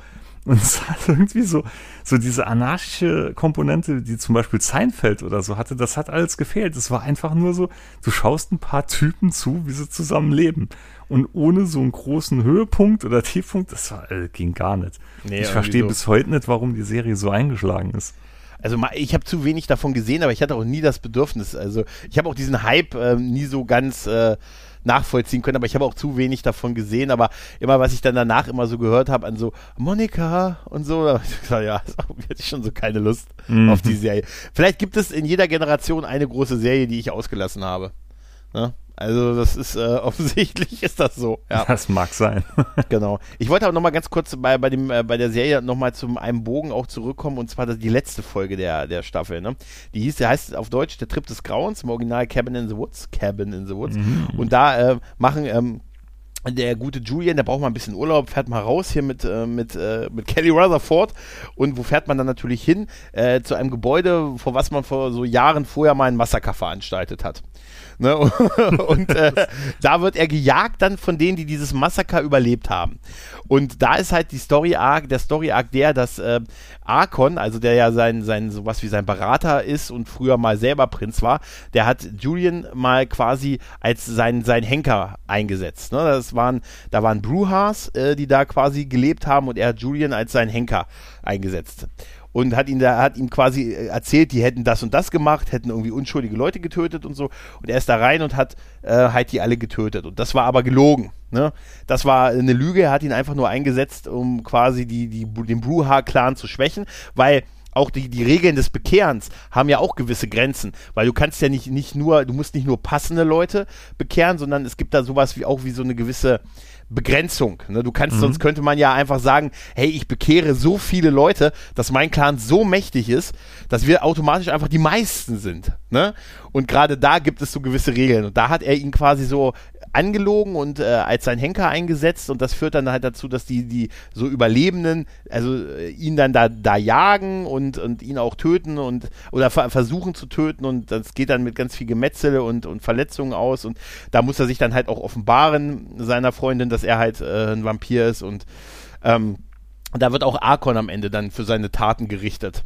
Und es hat *laughs* irgendwie so, so diese anarchische Komponente, die zum Beispiel Seinfeld oder so hatte, das hat alles gefehlt. Es war einfach nur so, du schaust ein paar Typen zu, wie sie zusammen leben. Und ohne so einen großen Höhepunkt oder Tiefpunkt, das war, äh, ging gar nicht. Nee, ich verstehe so. bis heute nicht, warum die Serie so eingeschlagen ist. also ich habe zu wenig davon gesehen, aber ich hatte auch nie das Bedürfnis. Also ich habe auch diesen Hype äh, nie so ganz äh, nachvollziehen können, aber ich habe auch zu wenig davon gesehen. Aber immer, was ich dann danach immer so gehört habe, an so Monika und so, da ich *laughs* gesagt, ja, hatte ich schon so keine Lust mhm. auf die Serie. Vielleicht gibt es in jeder Generation eine große Serie, die ich ausgelassen habe. Ne? Also das ist äh, *laughs* offensichtlich ist das so. Ja. Das mag sein. *laughs* genau. Ich wollte aber noch mal ganz kurz bei, bei, dem, äh, bei der Serie noch mal zu einem Bogen auch zurückkommen und zwar die letzte Folge der, der Staffel. Ne? Die hieß, der heißt auf Deutsch der Trip des Grauens, im Original Cabin in the Woods. Cabin in the Woods. Mhm. Und da äh, machen ähm, der gute Julian, der braucht mal ein bisschen Urlaub, fährt mal raus hier mit, äh, mit, äh, mit Kelly Rutherford. Und wo fährt man dann natürlich hin? Äh, zu einem Gebäude, vor was man vor so Jahren vorher mal ein Massaker veranstaltet hat. Ne? *laughs* Und äh, da wird er gejagt dann von denen, die dieses Massaker überlebt haben. Und da ist halt die Story Arc, der Story Arc der, dass äh, Arkon, also der ja sein, sein, sowas wie sein Berater ist und früher mal selber Prinz war, der hat Julian mal quasi als sein, sein Henker eingesetzt. Ne? Das waren, da waren Bruhas, äh, die da quasi gelebt haben und er hat Julian als sein Henker eingesetzt und hat ihn da, hat ihm quasi äh, erzählt, die hätten das und das gemacht, hätten irgendwie unschuldige Leute getötet und so. Und er ist da rein und hat äh, halt die alle getötet. Und das war aber gelogen. Ne? Das war eine Lüge, er hat ihn einfach nur eingesetzt, um quasi die, die, den Bruha-Clan zu schwächen, weil auch die, die Regeln des Bekehrens haben ja auch gewisse Grenzen, weil du kannst ja nicht, nicht nur, du musst nicht nur passende Leute bekehren, sondern es gibt da sowas wie auch wie so eine gewisse Begrenzung. Ne? Du kannst, mhm. sonst könnte man ja einfach sagen, hey, ich bekehre so viele Leute, dass mein Clan so mächtig ist, dass wir automatisch einfach die meisten sind. Ne? Und gerade da gibt es so gewisse Regeln. Und da hat er ihn quasi so angelogen und äh, als sein Henker eingesetzt und das führt dann halt dazu, dass die, die so Überlebenden, also äh, ihn dann da, da jagen und, und ihn auch töten und oder ver versuchen zu töten und das geht dann mit ganz viel Gemetzele und, und Verletzungen aus und da muss er sich dann halt auch offenbaren seiner Freundin, dass er halt äh, ein Vampir ist und ähm, da wird auch Arkon am Ende dann für seine Taten gerichtet.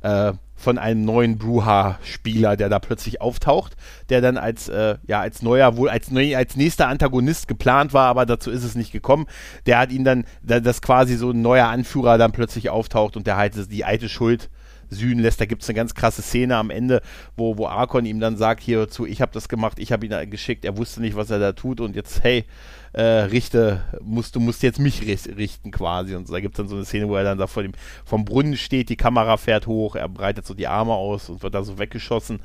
Äh, von einem neuen Bruha-Spieler, der da plötzlich auftaucht, der dann als, äh, ja, als neuer, wohl als, neu, als nächster Antagonist geplant war, aber dazu ist es nicht gekommen. Der hat ihn dann, dass quasi so ein neuer Anführer dann plötzlich auftaucht und der halt die alte Schuld sühnen lässt. Da gibt es eine ganz krasse Szene am Ende, wo, wo Arkon ihm dann sagt, hierzu, ich habe das gemacht, ich habe ihn geschickt, er wusste nicht, was er da tut und jetzt, hey, äh, richte, musst, du musst jetzt mich richten quasi. Und da gibt es dann so eine Szene, wo er dann da vor dem, vom Brunnen steht, die Kamera fährt hoch, er breitet so die Arme aus und wird da so weggeschossen,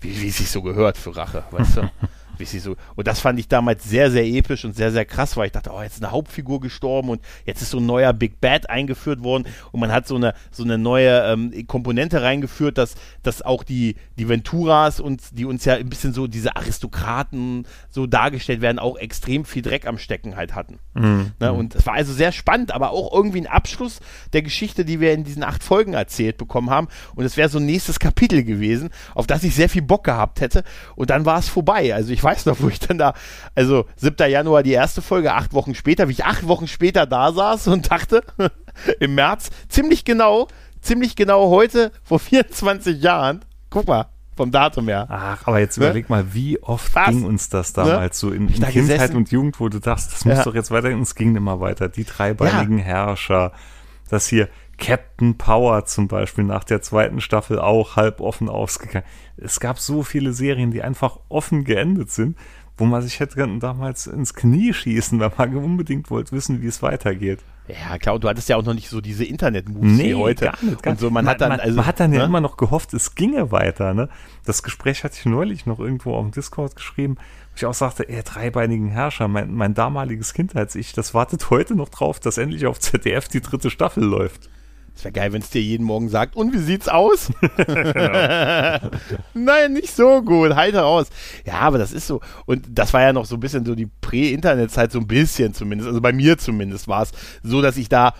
wie, wie es sich so gehört für Rache, weißt du? *laughs* so. Und das fand ich damals sehr, sehr episch und sehr, sehr krass, weil ich dachte, oh, jetzt ist eine Hauptfigur gestorben und jetzt ist so ein neuer Big Bad eingeführt worden und man hat so eine, so eine neue ähm, Komponente reingeführt, dass, dass auch die, die Venturas und die uns ja ein bisschen so diese Aristokraten so dargestellt werden, auch extrem viel Dreck am Stecken halt hatten. Mhm. Ne? Und es war also sehr spannend, aber auch irgendwie ein Abschluss der Geschichte, die wir in diesen acht Folgen erzählt bekommen haben. Und es wäre so ein nächstes Kapitel gewesen, auf das ich sehr viel Bock gehabt hätte. Und dann war es vorbei. Also ich weiß noch, wo ich dann da, also 7. Januar die erste Folge, acht Wochen später, wie ich acht Wochen später da saß und dachte, *laughs* im März, ziemlich genau, ziemlich genau heute, vor 24 Jahren, guck mal, vom Datum her. Ach, aber jetzt ne? überleg mal, wie oft Was? ging uns das ne? damals ne? so in, in Kindheit gesessen. und Jugend, wo du dachtest, das muss ja. doch jetzt weitergehen. Es ging immer weiter. Die dreibeinigen ja. Herrscher, das hier Captain Power zum Beispiel nach der zweiten Staffel auch halb offen ausgegangen. Es gab so viele Serien, die einfach offen geendet sind, wo man sich hätte damals ins Knie schießen, weil man unbedingt wollte wissen, wie es weitergeht. Ja, klar, und du hattest ja auch noch nicht so diese Internet-Moves nee, wie heute. Gar nicht, gar und so, man, man, hat dann, also, man hat dann ne? ja immer noch gehofft, es ginge weiter. Ne? Das Gespräch hatte ich neulich noch irgendwo auf dem Discord geschrieben, wo ich auch sagte, ey, dreibeinigen Herrscher, mein, mein damaliges Kindheits-Ich, das wartet heute noch drauf, dass endlich auf ZDF die dritte Staffel läuft. Es wäre geil, wenn es dir jeden Morgen sagt, und wie sieht's aus? *laughs* Nein, nicht so gut, halt heraus. Ja, aber das ist so. Und das war ja noch so ein bisschen so die Prä-Internet-Zeit, so ein bisschen zumindest. Also bei mir zumindest war es so, dass ich da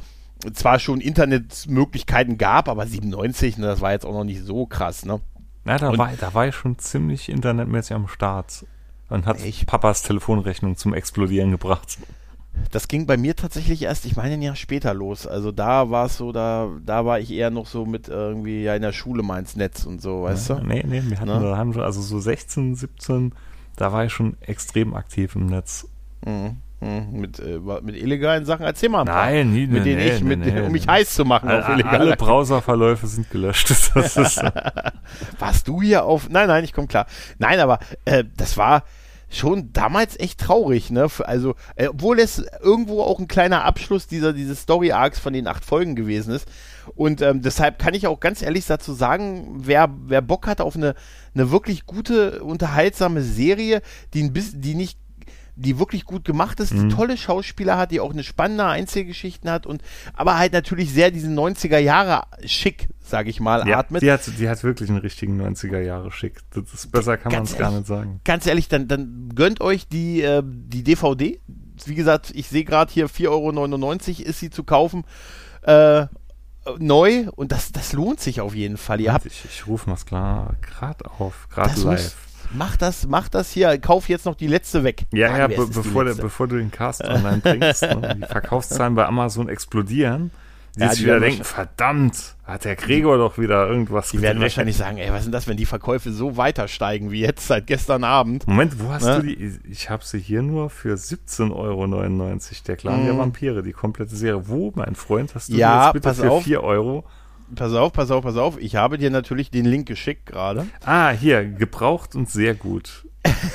zwar schon Internetmöglichkeiten gab, aber 97, ne, das war jetzt auch noch nicht so krass, ne? Na, da, war, da war ich schon ziemlich internetmäßig am Start und hat echt? Papas Telefonrechnung zum Explodieren gebracht. Das ging bei mir tatsächlich erst, ich meine, ein Jahr später los. Also da war es so, da, da war ich eher noch so mit irgendwie ja in der Schule mal ins Netz und so, weißt ja, du? Nee, nee, wir hatten, ne? haben schon, also so 16, 17, da war ich schon extrem aktiv im Netz. Mhm. Hm, mit, äh, mit illegalen Sachen. Erzähl mal ein paar. Nein, nie, mit nee, denen nee, ich, mit, nee, *laughs* um mich heiß zu machen auf Alle, illegale alle Browserverläufe sind gelöscht. *laughs* Das ist, *laughs* Warst du hier auf. Nein, nein, ich komme klar. Nein, aber äh, das war schon damals echt traurig, ne? Also, äh, obwohl es irgendwo auch ein kleiner Abschluss dieser dieses Story Arcs von den acht Folgen gewesen ist. Und ähm, deshalb kann ich auch ganz ehrlich dazu sagen, wer, wer Bock hat auf eine, eine wirklich gute, unterhaltsame Serie, die ein bisschen, die nicht die wirklich gut gemacht ist, Mhm. die tolle Schauspieler hat, die auch eine spannende Einzelgeschichten hat und aber halt natürlich sehr diesen 90er Jahre schick, sag ich mal, ja, atmet. die, hat, die hat wirklich einen richtigen 90er Jahre Schick. Das ist besser kann man es gar nicht sagen. ganz ehrlich, dann, dann gönnt euch die, äh, die DVD. Wie gesagt, ich sehe gerade hier 4,99 Euro ist sie zu kaufen. Äh, neu und das, das lohnt sich auf jeden Fall. Ihr habt ich ich rufe mal klar gerade auf, gerade live. Macht das, macht das hier, kauf jetzt noch die letzte weg. Ja, Sagen ja, be bevor, der, letzte. bevor du den Cast online bringst, ne, die Verkaufszahlen bei Amazon explodieren, die Ja, sich wieder denken, verdammt, hat der Gregor doch wieder irgendwas die werden wahrscheinlich sagen, ey, was ist denn das, wenn die Verkäufe so weiter steigen wie jetzt seit gestern Abend? Moment, wo hast Ne? du die? Ich habe sie hier nur für 17,99 Euro. Der Clan der Mhm. Vampire, die komplette Serie. Wo, mein Freund, hast du Ja, die jetzt bitte für auf. 4 Euro? Pass auf, pass auf, pass auf. Ich habe dir natürlich den Link geschickt gerade. *laughs* Ah, hier, gebraucht und sehr gut.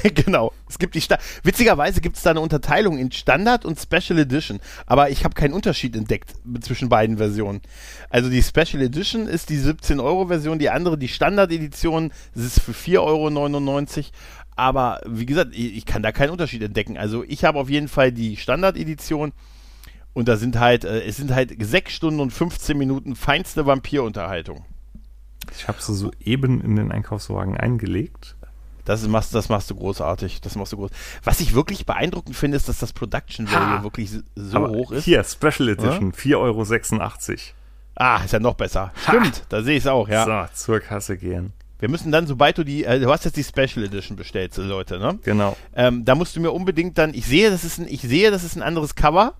genau. Es gibt die Sta Witzigerweise gibt es da eine Unterteilung in Standard und Special Edition, aber ich habe keinen Unterschied entdeckt zwischen beiden Versionen. Also die Special Edition ist die 17 Euro Version, die andere die Standard Edition, das ist für 4,99 Euro. Aber wie gesagt, ich, ich kann da keinen Unterschied entdecken. Also ich habe auf jeden Fall die Standard Edition und da sind halt, äh, es sind halt 6 Stunden und 15 Minuten feinste Vampirunterhaltung. Ich habe sie soeben in den Einkaufswagen eingelegt. Das machst, das machst du großartig. Das machst du groß. Was ich wirklich beeindruckend finde, ist, dass das Production Value Ha! wirklich so- so hoch ist. Hier, Special Edition, 4,86 Euro. Ah, ist ja noch besser. Stimmt, da sehe ich es auch, ja. So, zur Kasse gehen. Wir müssen dann, sobald du die, äh, du hast jetzt die Special Edition bestellt, so Leute, ne? Genau. Ähm, da musst du mir unbedingt dann, ich sehe, das ist ein, ich sehe, das ist ein anderes Cover,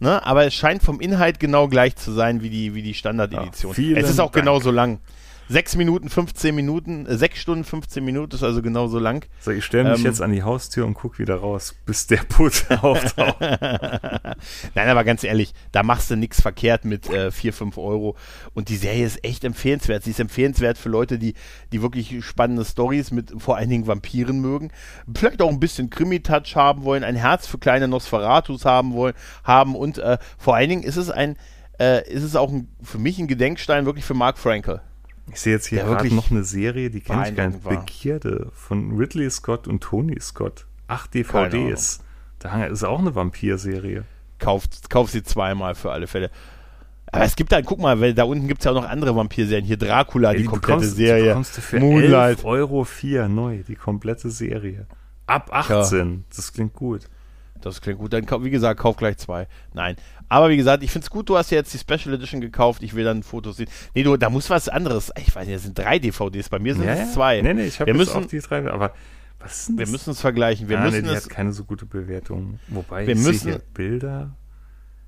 ne? Aber es scheint vom Inhalt genau gleich zu sein wie die, wie die Standard-Edition. Ja, es ist auch Dank. genauso lang. 6 Minuten, 15 Minuten, äh, 6 Stunden, 15 Minuten ist also genauso lang. So, ich stelle mich Ähm, jetzt an die Haustür und guck wieder raus, bis der Put *laughs* auftaucht. *laughs* Nein, aber ganz ehrlich, da machst du nichts verkehrt mit äh, 4, 5 Euro. Und die Serie ist echt empfehlenswert. Sie ist empfehlenswert für Leute, die, die wirklich spannende Stories mit vor allen Dingen Vampiren mögen. Vielleicht auch ein bisschen Krimi-Touch haben wollen, ein Herz für kleine Nosferatus haben wollen, haben. Und äh, vor allen Dingen ist es ein, äh, ist es auch ein, für mich ein Gedenkstein wirklich für Mark Frankel. Ich sehe jetzt hier wirklich noch eine Serie, die kenne ich gar nicht. Begierde von Ridley Scott und Tony Scott. Acht DVDs. Da ist auch eine Vampir-Serie. Kauft, kauf sie zweimal für alle Fälle. Aber es gibt da, guck mal, weil da unten gibt es ja auch noch andere Vampirserien. Hier Dracula, die, komplette bekommst, Serie. Die bekommst du für Moonlight. 11 Euro 4 neu, die komplette Serie. Ab 18. Das klingt gut. Das klingt gut. Dann, wie gesagt, kauf gleich zwei. Nein. Aber wie gesagt, ich finde es gut, du hast ja jetzt die Special Edition gekauft. Ich will dann Fotos sehen. Nee, du, da muss was anderes. Ich weiß nicht, das sind drei DVDs. Bei mir sind es zwei. Nee, nee, ich habe wir jetzt auch die drei. Aber was ist denn wir das? müssen es vergleichen. Wir ah, müssen nee, die es. hat keine so gute Bewertung. Wobei, Wir ich sehe müssen- Bilder.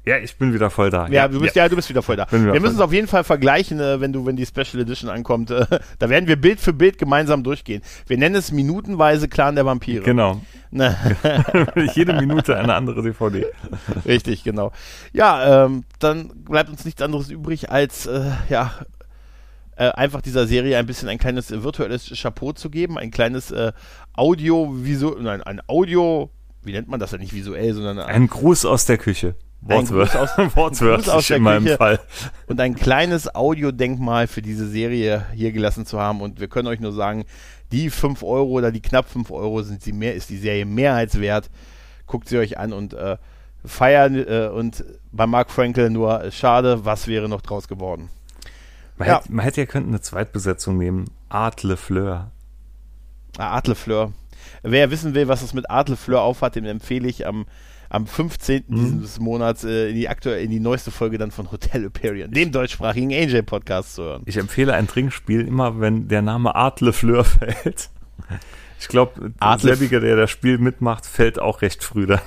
Ja, ich bin wieder voll da. Ja, du bist, ja. du bist wieder voll da. Wir müssen es auf jeden Fall vergleichen, äh, wenn du, wenn die Special Edition ankommt. Äh, da werden wir Bild für Bild gemeinsam durchgehen. Wir nennen es minutenweise Clan der Vampire. Genau. Ne, *laughs* Jede Minute eine andere DVD. richtig, genau. Ja, ähm, dann bleibt uns nichts anderes übrig, als äh, ja, äh, einfach dieser Serie ein bisschen ein kleines äh, virtuelles Chapeau zu geben, ein kleines äh, Audio, nein, ein Audio, wie nennt man das denn nicht visuell, sondern Ein Gruß aus der Küche. Gruß aus- *laughs* Wortwörtlich in meinem Küche. Fall. und ein kleines Audiodenkmal für diese Serie hier gelassen zu haben. Und wir können euch nur sagen, die 5 Euro oder die knapp 5 Euro sind sie mehr, ist die Serie mehr als wert. Guckt sie euch an und äh, feiern äh, und bei Mark Frankel nur äh, schade, was wäre noch draus geworden. Man, Ja. hätte, man hätte ja könnte eine Zweitbesetzung nehmen. Art Le Fleur. Ah, Adlefleur. Wer wissen will, was es mit Adlefleur aufhat, dem empfehle ich am, am 15. Mhm. dieses Monats äh, in, die aktuell, in die neueste Folge dann von Hotel Hyperion, dem deutschsprachigen Angel-Podcast zu hören. Ich empfehle ein Trinkspiel immer, wenn der Name Art Le Fleur *laughs* fällt. Ich glaube, derjenige, der das Spiel mitmacht, fällt auch recht früh da.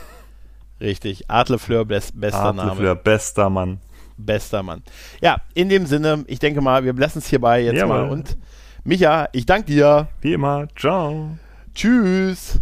Richtig, Adlefleur, best, bester Art Le Name. Fleur, bester Mann. Bester Mann. Ja, in dem Sinne, ich denke mal, wir lassen es hierbei jetzt Jawohl. mal. Und Micha, ich danke dir. Wie immer, ciao. Tschüss.